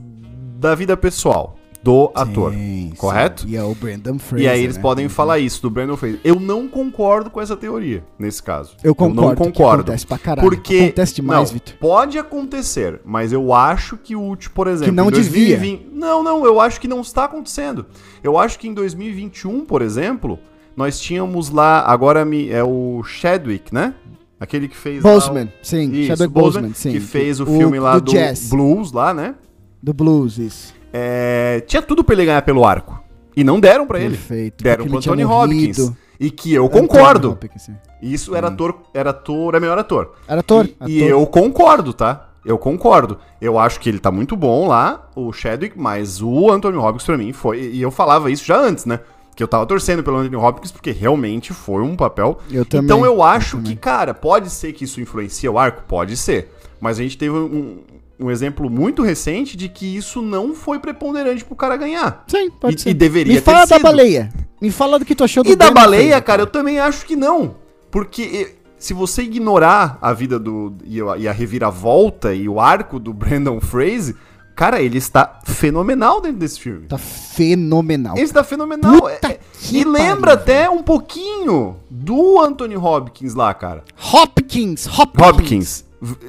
da vida pessoal do ator. Sim, correto? sim. E é o Brandon Fraser. E aí eles né? podem falar isso do Brandon Fraser. Eu não concordo com essa teoria, nesse caso. Eu concordo. não que concordo. Acontece pra caralho. Porque. Acontece demais, não, Vitor. Pode acontecer, mas eu acho que o último, por exemplo. não em devia. Não, não, eu acho que não está acontecendo. Eu acho que em 2021, por exemplo, nós tínhamos lá. Agora me, é o Chadwick, né? Aquele que fez. lá o- Boseman, sim. Isso, Chadwick Boseman, sim. que fez o, O- filme lá do do. Blues, lá, né? Do Blues, isso. É, tinha tudo pra ele ganhar pelo arco. E não deram pra ele. Perfeito. Deram pro Anthony morrido. Hopkins. E que eu concordo. Hopkins. Isso era ator, era ator, é melhor ator. Era ator. E, e ator. eu concordo, tá? Eu concordo. Eu acho que ele tá muito bom lá, o Chadwick, mas o Anthony Hopkins pra mim foi. E eu falava isso já antes, né? Que eu tava torcendo pelo Anthony Hopkins porque realmente foi um papel. Eu também, então eu eu acho também. que, cara, pode ser que isso influencia o arco? Pode ser. Mas a gente teve um, um exemplo muito recente de que isso não foi preponderante pro cara ganhar. Sim, pode E- ser. e deveria Me fala da sido. baleia. Me fala do que tu achou do E da baleia, Fraser, cara, eu também acho que não. Porque se você ignorar a vida do. e a, e a reviravolta e o arco do Brandon Fraser, cara, ele está fenomenal dentro desse filme. Tá fenomenal. Ele está fenomenal. Puta É- é- e lembra pariu, até um pouquinho do Anthony Hopkins lá, cara. Hopkins, Hopkins. Hopkins.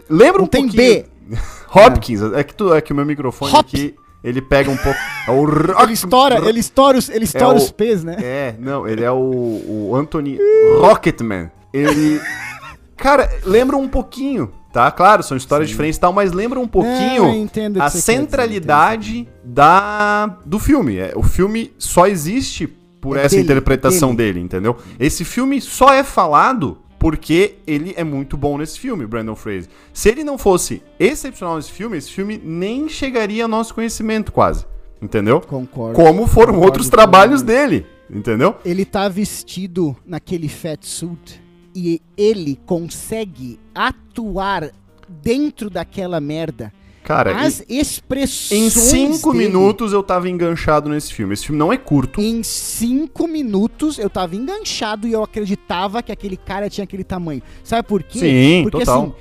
Lembra um tem pouquinho. B. Hopkins. É que, tu, é que o meu microfone Hop. aqui, ele pega um pouco. É o Ele estoura, ele estoura os, ele estoura o- os P's, né? É, não, ele é o, o Anthony Rocketman. Ele. Cara, lembra um pouquinho, tá? Claro, são histórias diferentes e tal, mas lembra um pouquinho que a quer dizer, centralidade da, do filme. É, o filme só existe por É essa dele, interpretação dele, entendeu? Esse filme só é falado porque ele é muito bom nesse filme, Brandon Fraser. Se ele não fosse excepcional nesse filme, esse filme nem chegaria ao nosso conhecimento quase, entendeu? Concordo. Como foram Concordo outros trabalhos plenamente. dele, entendeu? Ele tá vestido naquele fat suit e ele consegue atuar dentro daquela merda. Cara, As em- expressões em cinco dele- minutos eu tava enganchado nesse filme. Esse filme não é curto. Em cinco minutos eu tava enganchado e eu acreditava que aquele cara tinha aquele tamanho. Sabe por quê? Sim, Porque total. assim,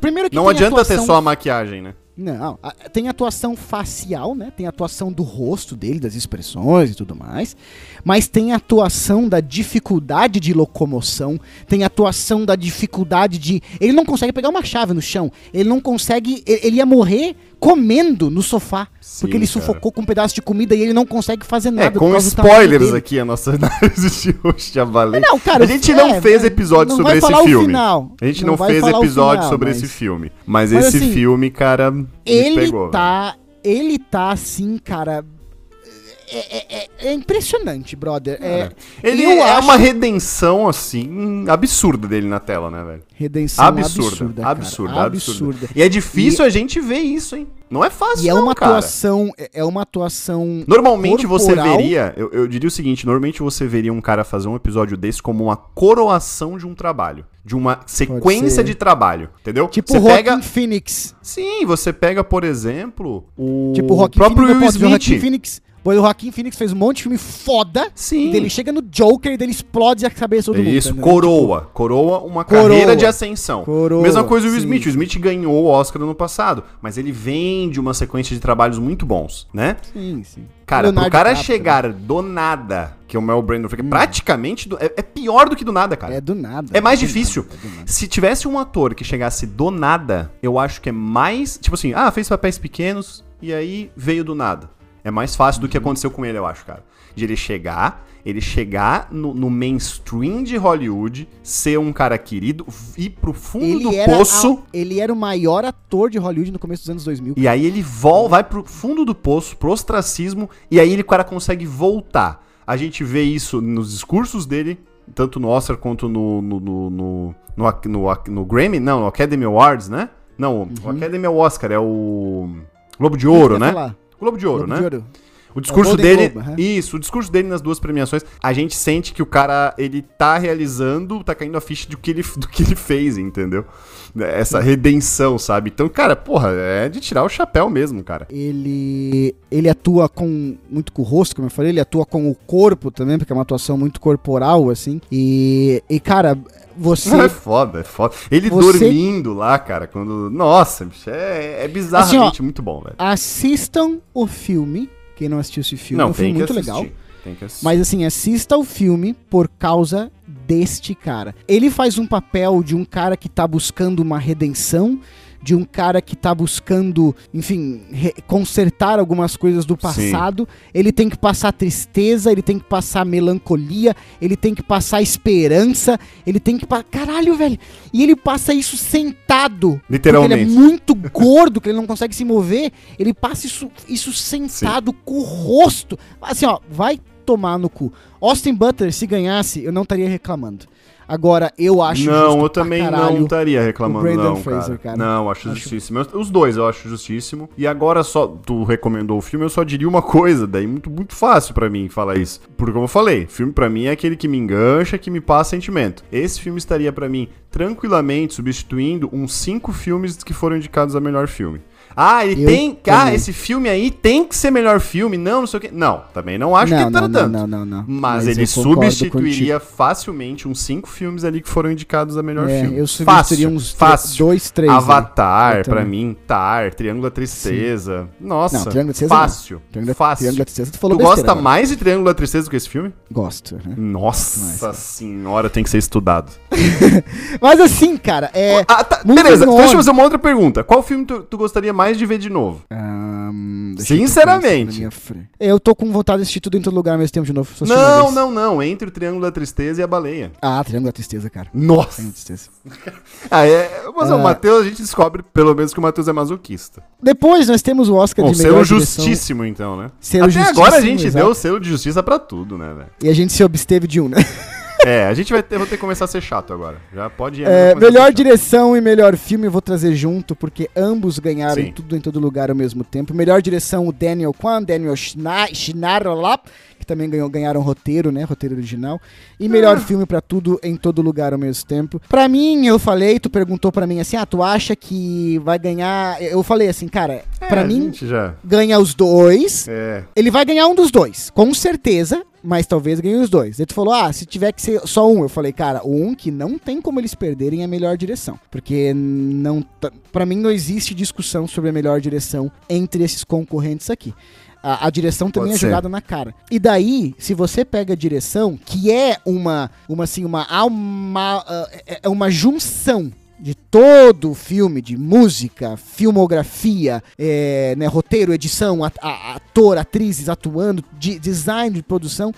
primeiro que Não adianta ter atuação só a maquiagem, né? Não, tem atuação facial, né? Tem atuação do rosto dele, das expressões e tudo mais. Mas tem atuação da dificuldade de locomoção, tem atuação da dificuldade de. Ele não consegue pegar uma chave no chão. Ele não consegue. Ele ia morrer comendo no sofá. Sim, porque ele cara. sufocou com um pedaço de comida e ele não consegue fazer nada. É, com spoilers aqui a nossa análise de hoje, já valeu. Não, cara, a gente não é, fez é, episódio não sobre esse filme. A gente Não não, fez episódio final, sobre mas- esse filme. Mas, Mas esse assim, filme, cara, Ele pegou. tá. Ele tá assim, cara. É, é- é- é impressionante, brother. É, Ele eu é acho- uma redenção, assim, absurda dele na tela, né, velho? redenção Absurda, absurda. cara. absurda, absurda, absurda. E é difícil a gente ver isso, hein? Não é fácil, E é não, uma cara. atuação. É é uma atuação. Normalmente você corporal. veria, eu, eu diria o seguinte, normalmente você veria um cara fazer um episódio desse como uma coroação de um trabalho, de uma sequência de trabalho, entendeu? Tipo você o pega, Phoenix. sim, você pega, por exemplo, o Tipo o próprio Phoenix. Will Smith. Phoenix. Pois o Joaquin Phoenix fez um monte de filme foda. Sim. E ele chega no Joker e ele explode a cabeça do É mundo. isso, coroa. Coroa uma Coroa. carreira de ascensão. Coroa, Mesma coisa o Will. Smith. O Smith ganhou o Oscar no passado, mas ele vem de uma sequência de trabalhos muito bons, né? Tipo, sim, sim. Cara, Leonardo pro cara DiCaprio, chegar do nada, que é o Mel Brandon, porque praticamente do- é, é pior do que do nada, cara. É do nada. É mais do difícil. nada, é. Se tivesse um ator que chegasse do nada, eu acho que é mais. Tipo assim, ah, fez papéis pequenos e aí veio do nada. É mais fácil do que aconteceu com ele, eu acho, cara. De ele chegar, ele chegar no, no mainstream de Hollywood, ser um cara querido, ir pro fundo do Ele era, poço. a- ele era o maior ator de Hollywood no começo dos anos 2000. E aí ele vol vai pro fundo do poço, pro ostracismo, e aí ele, o cara consegue voltar. A gente vê isso nos discursos dele, tanto no Oscar quanto no, no, no, no, no, no Grammy, não, no Academy Awards, né? Não, o Academy é o Oscar, é o Globo de Ouro, né? falar? Globo de Ouro, Globo né? de Ouro. O discurso Golden dele, Globe, aham. isso, o discurso dele nas duas premiações, a gente sente que o cara, ele tá realizando, tá caindo a ficha do que ele, do que ele fez, entendeu? Essa redenção, sabe? Então, cara, porra, é de tirar o chapéu mesmo, cara. Ele, ele atua com muito com o rosto, como eu falei, ele atua com o corpo também, porque é uma atuação muito corporal, assim. E, e cara, você. É foda, é foda. Ele Você- dormindo lá, cara, quando. Nossa, bicho, é, é bizarramente muito bom, velho. Assistam o filme Quem não assistiu esse filme, Não, é um filme muito assistir. legal. Tem que assistir. Mas assim, assista o filme por causa deste cara. Ele faz um papel de um cara que tá buscando uma redenção, de um cara que tá buscando, enfim, consertar algumas coisas do passado. Ele tem que passar tristeza, ele tem que passar melancolia, ele tem que passar esperança, ele tem que passar. Caralho, velho! E ele passa isso sentado. Literalmente. Porque ele é muito gordo, que ele não consegue se mover. Ele passa isso, isso sentado com o rosto. Assim, ó, vai tomar no cu. Austin Butler, se ganhasse, eu não estaria reclamando. Agora, eu acho Não, eu também não estaria reclamando, não, Fraser, cara. cara. Não, acho, Acho- justíssimo. Os dois eu acho justíssimo. E agora só, tu recomendou o filme, eu só diria uma coisa, daí muito, muito fácil pra mim falar isso. Porque como eu falei, filme pra mim é aquele que me engancha, que me passa sentimento. Esse filme estaria pra mim tranquilamente substituindo uns cinco filmes que foram indicados a melhor filme. Ah, ele Eu tem. Ah, também. esse filme aí tem que ser melhor filme. Não, não sei o quê. Não, também não acho não, que tá não, tanto. não, não, não, não. Mas, eu ele substituiria facilmente uns cinco filmes ali que foram indicados a melhor. É, filme. eu substituiria uns fácil. dois, três. aí. Avatar, Eu pra mim, Tar, Triângulo da Tristeza. Nossa, Não, Triângulo da Tristeza fácil. Triângulo fácil. Triângulo da Tristeza, tu tu falou gosta besteira agora. mais de Triângulo da Tristeza do que esse filme? Gosto, né? Nossa Mais. senhora, tem que ser estudado. Mas assim, cara, é... Ah, tá, beleza, deixa eu fazer uma outra pergunta. Qual filme tu, tu gostaria mais de ver de novo? Deixa eu Sinceramente. Eu tô com vontade de assistir tudo em todo lugar ao mesmo tempo de novo. Não, não, não. Entre o Triângulo da Tristeza e a baleia. Ah, Triângulo da Tristeza, cara. Nossa. Triângulo da Tristeza. Ah, é, mas Ah. o Matheus, a gente descobre pelo menos que o Matheus é masoquista. Depois nós temos o Oscar Bom, de melhor selo direção. justíssimo, então, né? Selo Até justíssimo, agora a gente exato. deu o selo de justiça pra tudo, né, velho? E a gente se absteve de um, né? É, a gente vai ter, vou ter que começar a ser chato agora. Já pode ir. É, melhor direção e melhor filme eu vou trazer junto, porque ambos ganharam Sim. tudo em todo lugar ao mesmo tempo. Melhor direção, o Daniel Kwan, Daniel Schna- Schnarrlap, que também ganhou, ganharam roteiro, né? Roteiro original. E melhor filme pra tudo em todo lugar ao mesmo tempo. Pra mim, eu falei, tu perguntou pra mim assim: ah, tu acha que vai ganhar. Eu falei assim, cara, É, pra mim, já. ganha os dois. É. Ele vai ganhar um dos dois, com certeza, mas talvez ganhe os dois. Ele falou: ah, se tiver que ser só um. Eu falei, cara, o um que não tem como eles perderem é a melhor direção. Porque não. tá- Pra mim não existe discussão sobre a melhor direção entre esses concorrentes aqui. A, a direção também Pode é jogada na cara. E daí, se você pega a direção, que é uma, uma assim, uma ah, é- é uma junção de todo o filme, de música, filmografia, é, né, roteiro, edição, at- a- ator, atrizes atuando, de- design de produção,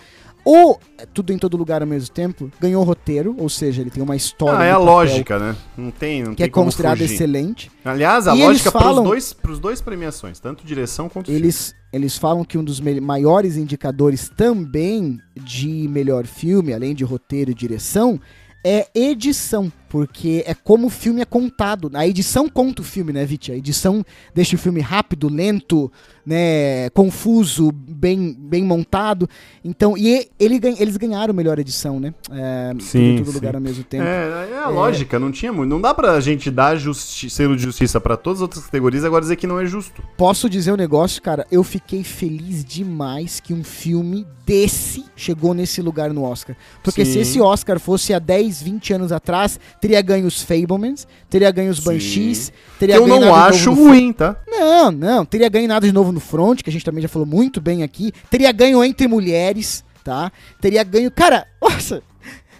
ou é, tudo em todo lugar ao mesmo tempo, ganhou roteiro, ou seja, ele tem uma história Ah, é a lógica, né? Não tem, não que é tem como considerada fugir. excelente. Aliás, a E lógica eles pros falam- dois, pros dois premiações, tanto direção quanto filme. Eles, eles falam que um dos maiores indicadores também de melhor filme, além de roteiro e direção, é edição, porque é como o filme é contado. A edição conta o filme, né, Viti? A edição deixa o filme rápido, lento, né, confuso, bem, bem montado. Então, e ele, eles ganharam melhor edição, né? É, Sim, em todo sim. lugar ao mesmo tempo. É, é a lógica, não tinha muito. Não dá pra gente dar justi selo de justiça pra todas as outras categorias e agora dizer que não é justo. Posso dizer um negócio, cara? Eu fiquei feliz demais que um filme desse chegou nesse lugar no Oscar. Porque Sim. se esse Oscar fosse há 10, 20 anos atrás, teria ganho os Fablemans, teria ganho os Sim. Banshees, Que teria eu ganho não Nada de acho ruim, tá? Não, não, teria ganho nada de novo no Front, que a gente também já falou muito bem aqui. Teria ganho Entre Mulheres, tá? Teria ganho, cara, nossa,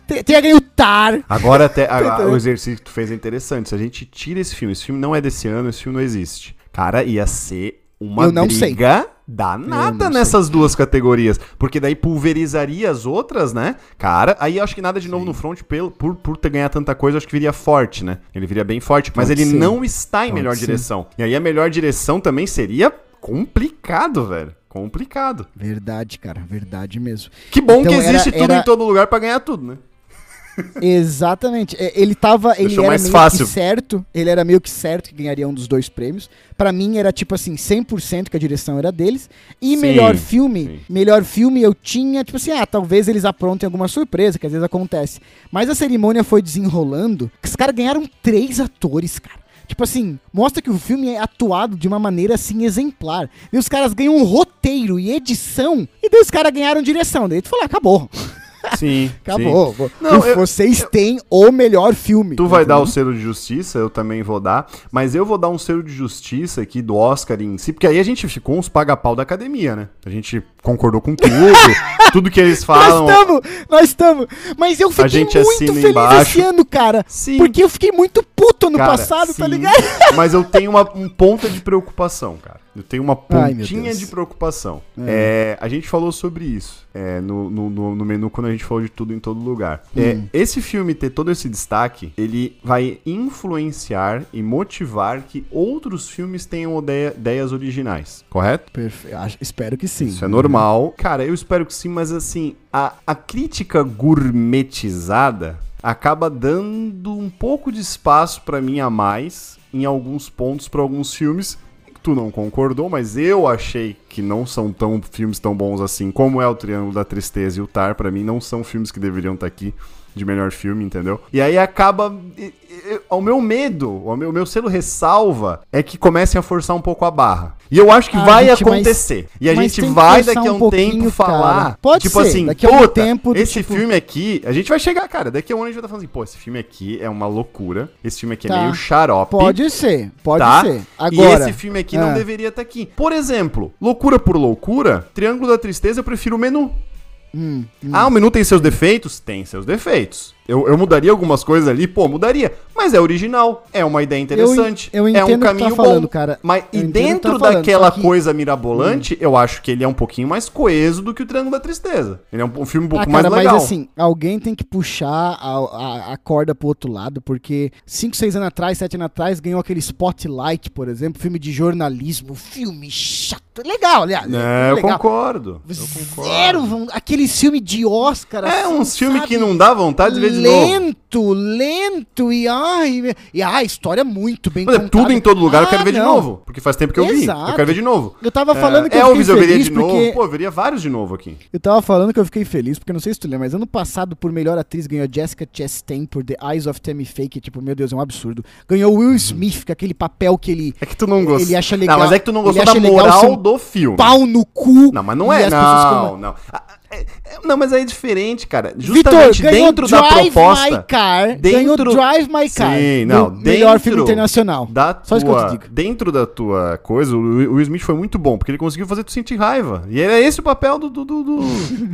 te- teria ganho Tar. Agora até a- o exercício que tu fez é interessante. Se a gente tira esse filme, esse filme não é desse ano, esse filme não existe. Cara, ia ser uma Eu não sei. briga Eu danada nessas duas categorias. Porque daí pulverizaria as outras, né? Cara, aí eu acho que nada de novo no front, pelo, por, por ter ganhado tanta coisa, eu acho que viria forte, né? Ele viria bem forte. Mas Pode ele ser. não está em Pode melhor ser. direção. E aí a melhor direção também seria complicado, velho. Complicado. Verdade, cara, verdade mesmo. Que bom Então que existe era- tudo era- em todo lugar pra ganhar tudo, né? Exatamente. É, Ele tava. Ele Deixou era mais meio fácil. que certo. Ele era meio que certo que ganharia um dos dois prêmios. Pra mim era tipo assim, 100% que a direção era deles. E Sim, melhor filme, sim. melhor filme eu tinha, tipo assim, ah, talvez eles aprontem alguma surpresa, que às vezes acontece. Mas a cerimônia foi desenrolando. que Os caras ganharam três atores, cara. Tipo assim, mostra que o filme é atuado de uma maneira assim exemplar. E os caras ganham um roteiro e edição. E daí os caras ganharam direção. Daí tu falou, ah, acabou. Sim. Acabou. sim. Não, eu- Vocês têm o melhor filme. Tu vai dar o entendeu? selo de justiça, eu também vou dar. Mas eu vou dar um selo de justiça aqui do Oscar em si, porque aí a gente ficou uns paga-pau da academia, né? A gente concordou com tudo, tudo que eles Nós falam. estamos, nós estamos. Mas eu fiquei muito feliz embaixo. esse ano, cara. Sim. Porque eu fiquei muito puto no Cara, passado, tá sim, ligado? Mas eu tenho uma um ponta de preocupação, cara. Eu tenho uma Ai, pontinha Deus. de preocupação. É, a gente falou sobre isso é, no, no, no- menu quando a gente falou de tudo em todo lugar. É, Hum. esse filme ter todo esse destaque, ele vai influenciar e motivar que outros filmes tenham ideia- ideias originais, correto? Perfe- espero que sim. Isso é normal. Cara, eu espero que sim, mas assim, a, a crítica gourmetizada acaba dando um pouco de espaço pra mim a mais em alguns pontos pra alguns filmes. Tu não concordou, mas eu achei que não são tão filmes tão bons assim como é o Triângulo da Tristeza e o Tar. Pra mim, não são filmes que deveriam estar aqui de melhor filme, entendeu? E aí acaba. e- e- O meu medo, o meu, o meu selo ressalva é que comecem a forçar um pouco a barra. E eu acho que Ah, vai gente, mas- acontecer. e a mas gente vai daqui a um um, tempo falar. cara. Pode tipo ser, assim, daqui a um puta, tempo esse tipo- filme aqui, a gente vai chegar, cara. Daqui a um ano a gente vai estar falando assim, pô, esse filme aqui é uma loucura. Esse filme aqui é Tá. meio xarope. Pode ser, pode tá? ser. E Agora, esse filme aqui ah. não deveria estar aqui. Por exemplo, loucura por loucura, Triângulo da Tristeza, eu prefiro o menu. Hum, hum. Ah, o menu tem seus defeitos? Tem seus defeitos. Eu, eu mudaria algumas coisas ali, pô, mudaria. Mas é original, é uma ideia interessante, eu é entendo o um tá caminho falando, bom. cara. Mas Eu e dentro tá falando, daquela que- Hum. coisa mirabolante, eu acho que ele é um pouquinho mais coeso do que o Triângulo da Tristeza. Ele é um, um filme um pouco Ah, mais cara, legal. mas assim, alguém tem que puxar a, a, a corda pro outro lado, porque 5, 6 anos atrás, 7 anos atrás, ganhou aquele Spotlight, por exemplo, filme de jornalismo, filme chato. Legal, aliás. É, eu legal. concordo. Eu concordo. Zero, vão- aquele filme de Oscar. É, assim, uns filmes que não dá vontade de ver. Lento, lento, e ai, e ah, a história muito bem Mas é tudo em todo lugar, eu quero Ah, ver de não. novo. Porque faz tempo que eu vi. Exato. Eu quero ver de novo. Eu tava falando que é, eu Elvis eu veria de porque... novo. Pô, eu veria vários de novo aqui. Eu tava falando que eu fiquei feliz, porque não sei se tu lembra, mas ano passado, por melhor atriz, ganhou Jessica Chastain por The Eyes of Tammy Faye, tipo, meu Deus, é um absurdo. Ganhou Will Smith, com aquele papel que ele É que tu não gostou. Ele acha legal- Não, mas é que tu não gostou da moral do filme. pau no cu. Não, mas não é. as pessoas Não, como- não. Ah, é- é- Não, mas aí é diferente, cara. Justamente ganhou dentro da Drive My proposta. Car, ganhou dentro- Drive My Car. Sim, não, no melhor dentro filme internacional. Da Só isso que eu te tua, digo. dentro da tua coisa, o Will Smith foi muito bom, porque ele conseguiu fazer tu sentir raiva. E era esse o papel do, do, do, do-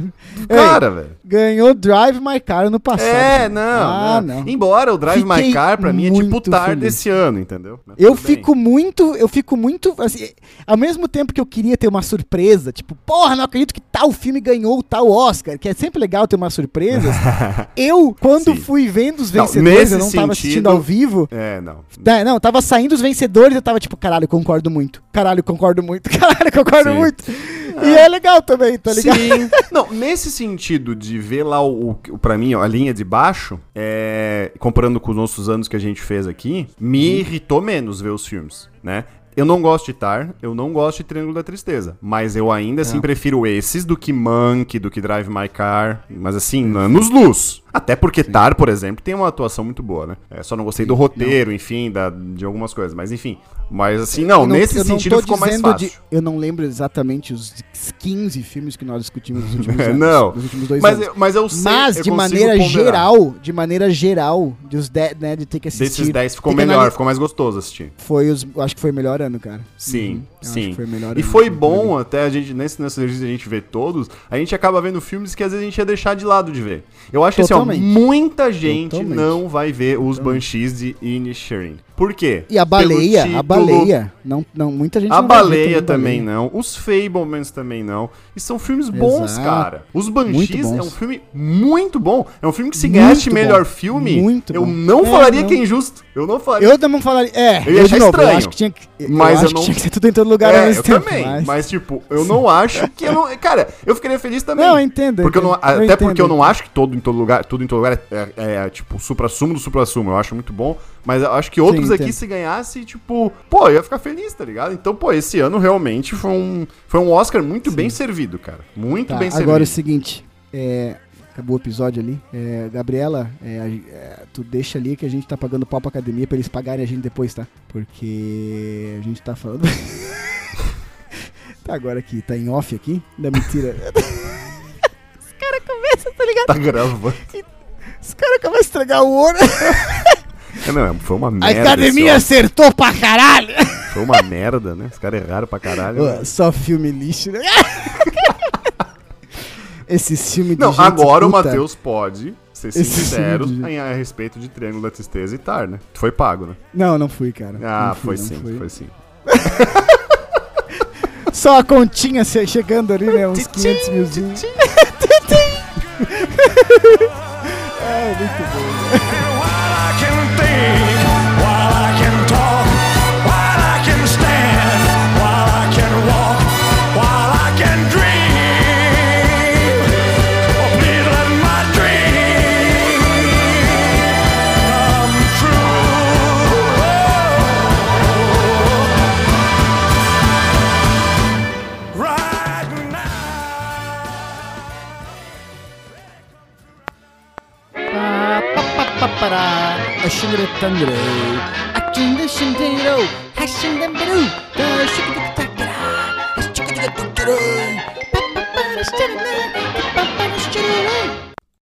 cara, velho. Ganhou Drive My Car no passado. É, não, Ah, não. não. Embora o Drive My Fiquei Car, pra mim, é tipo muito tar feliz. desse ano, entendeu? Mas Eu tudo bem. fico muito, eu fico muito, assim, ao mesmo tempo que eu queria ter uma surpresa, tipo, porra, não acredito que tal filme ganhou tal Oscar, que é sempre legal ter umas surpresas. eu, quando Sim. fui vendo os Não, vencedores, nesse eu não tava assistindo ao vivo. É, não. né, Não, tava saindo os vencedores, eu tava tipo, caralho, concordo muito. Caralho, concordo muito. Caralho, concordo Sim. muito. E é legal também, tá ligado? Sim. Não, nesse sentido de ver lá o, o para mim, ó, a linha de baixo, é, comparando com os nossos anos que a gente fez aqui, me irritou menos ver os filmes, né? Eu não gosto de Tar, eu não gosto de Triângulo da Tristeza, mas eu ainda assim É. prefiro esses do que Monkey, do que Drive My Car, mas assim, anos luz. Até porque Tar, por exemplo, tem uma atuação muito boa, né? É, só não gostei do roteiro, enfim, da, de algumas coisas, mas enfim. Mas assim, não, Eu nesse sentido ficou mais fácil. de- eu não lembro exatamente os 15 filmes que nós discutimos nos últimos anos. não. Nos últimos dois Mas anos. eu, mas eu sei, Mas, eu de maneira ponderar. geral, de maneira geral, dos de, né, de ter que assistir. Desses 10 ficou melhor, ficou mais gostoso assistir. Foi os, acho que foi o melhor ano, cara. Sim, Uhum, eu sim. foi melhor E foi bom até a gente, nesse, nesse exercício a gente vê todos, a gente acaba vendo filmes que às vezes a gente ia deixar de lado de ver. Eu acho que assim, ó, muita gente Totalmente. não vai ver os Banshees de Inisherin. Por quê? E a baleia, Pelo a título, baleia. Não, não, muita gente A não vai ver baleia também não. Os Fablemans também não. E são filmes bons, Exato. cara. Os Banshees é um filme muito bom. É um filme que se ganhasse melhor filme, Muito eu bom. não É, falaria não. que é injusto. Eu não falaria. Eu também falaria. É, Eu ia eu achar de novo, eu estranho. acho que tinha que. eu Mas acho eu que não- tinha que ser tudo em todo lugar ao É, mesmo eu tempo. também. mas- Mas... tipo, eu não acho que eu não. Cara, eu ficaria feliz também. Não, eu entendo. eu Porque eu não, até entendo. porque eu não acho que todo em todo lugar, tudo em todo lugar é, é, é, tipo supra-sumo do supra-sumo. Eu acho muito bom. Mas eu acho que outros aqui, entendo. se ganhasse, tipo, pô, eu ia ficar feliz, tá ligado? Então, pô, esse ano realmente foi um, foi um Oscar muito bem servido, cara. Muito Tá, bem agora servido. o seguinte, é, acabou o episódio ali. É, Gabriela, é, a- é, tu deixa ali que a gente tá pagando pau pra academia pra eles pagarem a gente depois, tá? Porque a gente tá falando. tá agora aqui, tá em off aqui. Não, mentira. Os caras começam, tá ligado? Tá gravando. Os caras começam a estragar o ouro. É, não, foi uma A merda. academia esse acertou pra caralho. Foi uma merda, né? Os caras erraram pra caralho. Pô, Só filme lixo, né? Esses filmes de Não, gente agora o puta. Matheus pode ser Esse sincero filme de- em- a respeito de Triângulo da Tristeza e Tar, né? Tu foi pago, né? Não, não fui, cara. Ah, Não fui, foi sim, fui. foi sim. Só a continha che- chegando ali, né? Uns 500 milzinho. é, muito bom. 빠라 아쉬를 했던데 아낀데 신대로 하신단 배로 더 쉽게 부탁해라 아쉬 축구축구 뚝뚝 빠빠빠라 시절은 빠빠빠라 시절은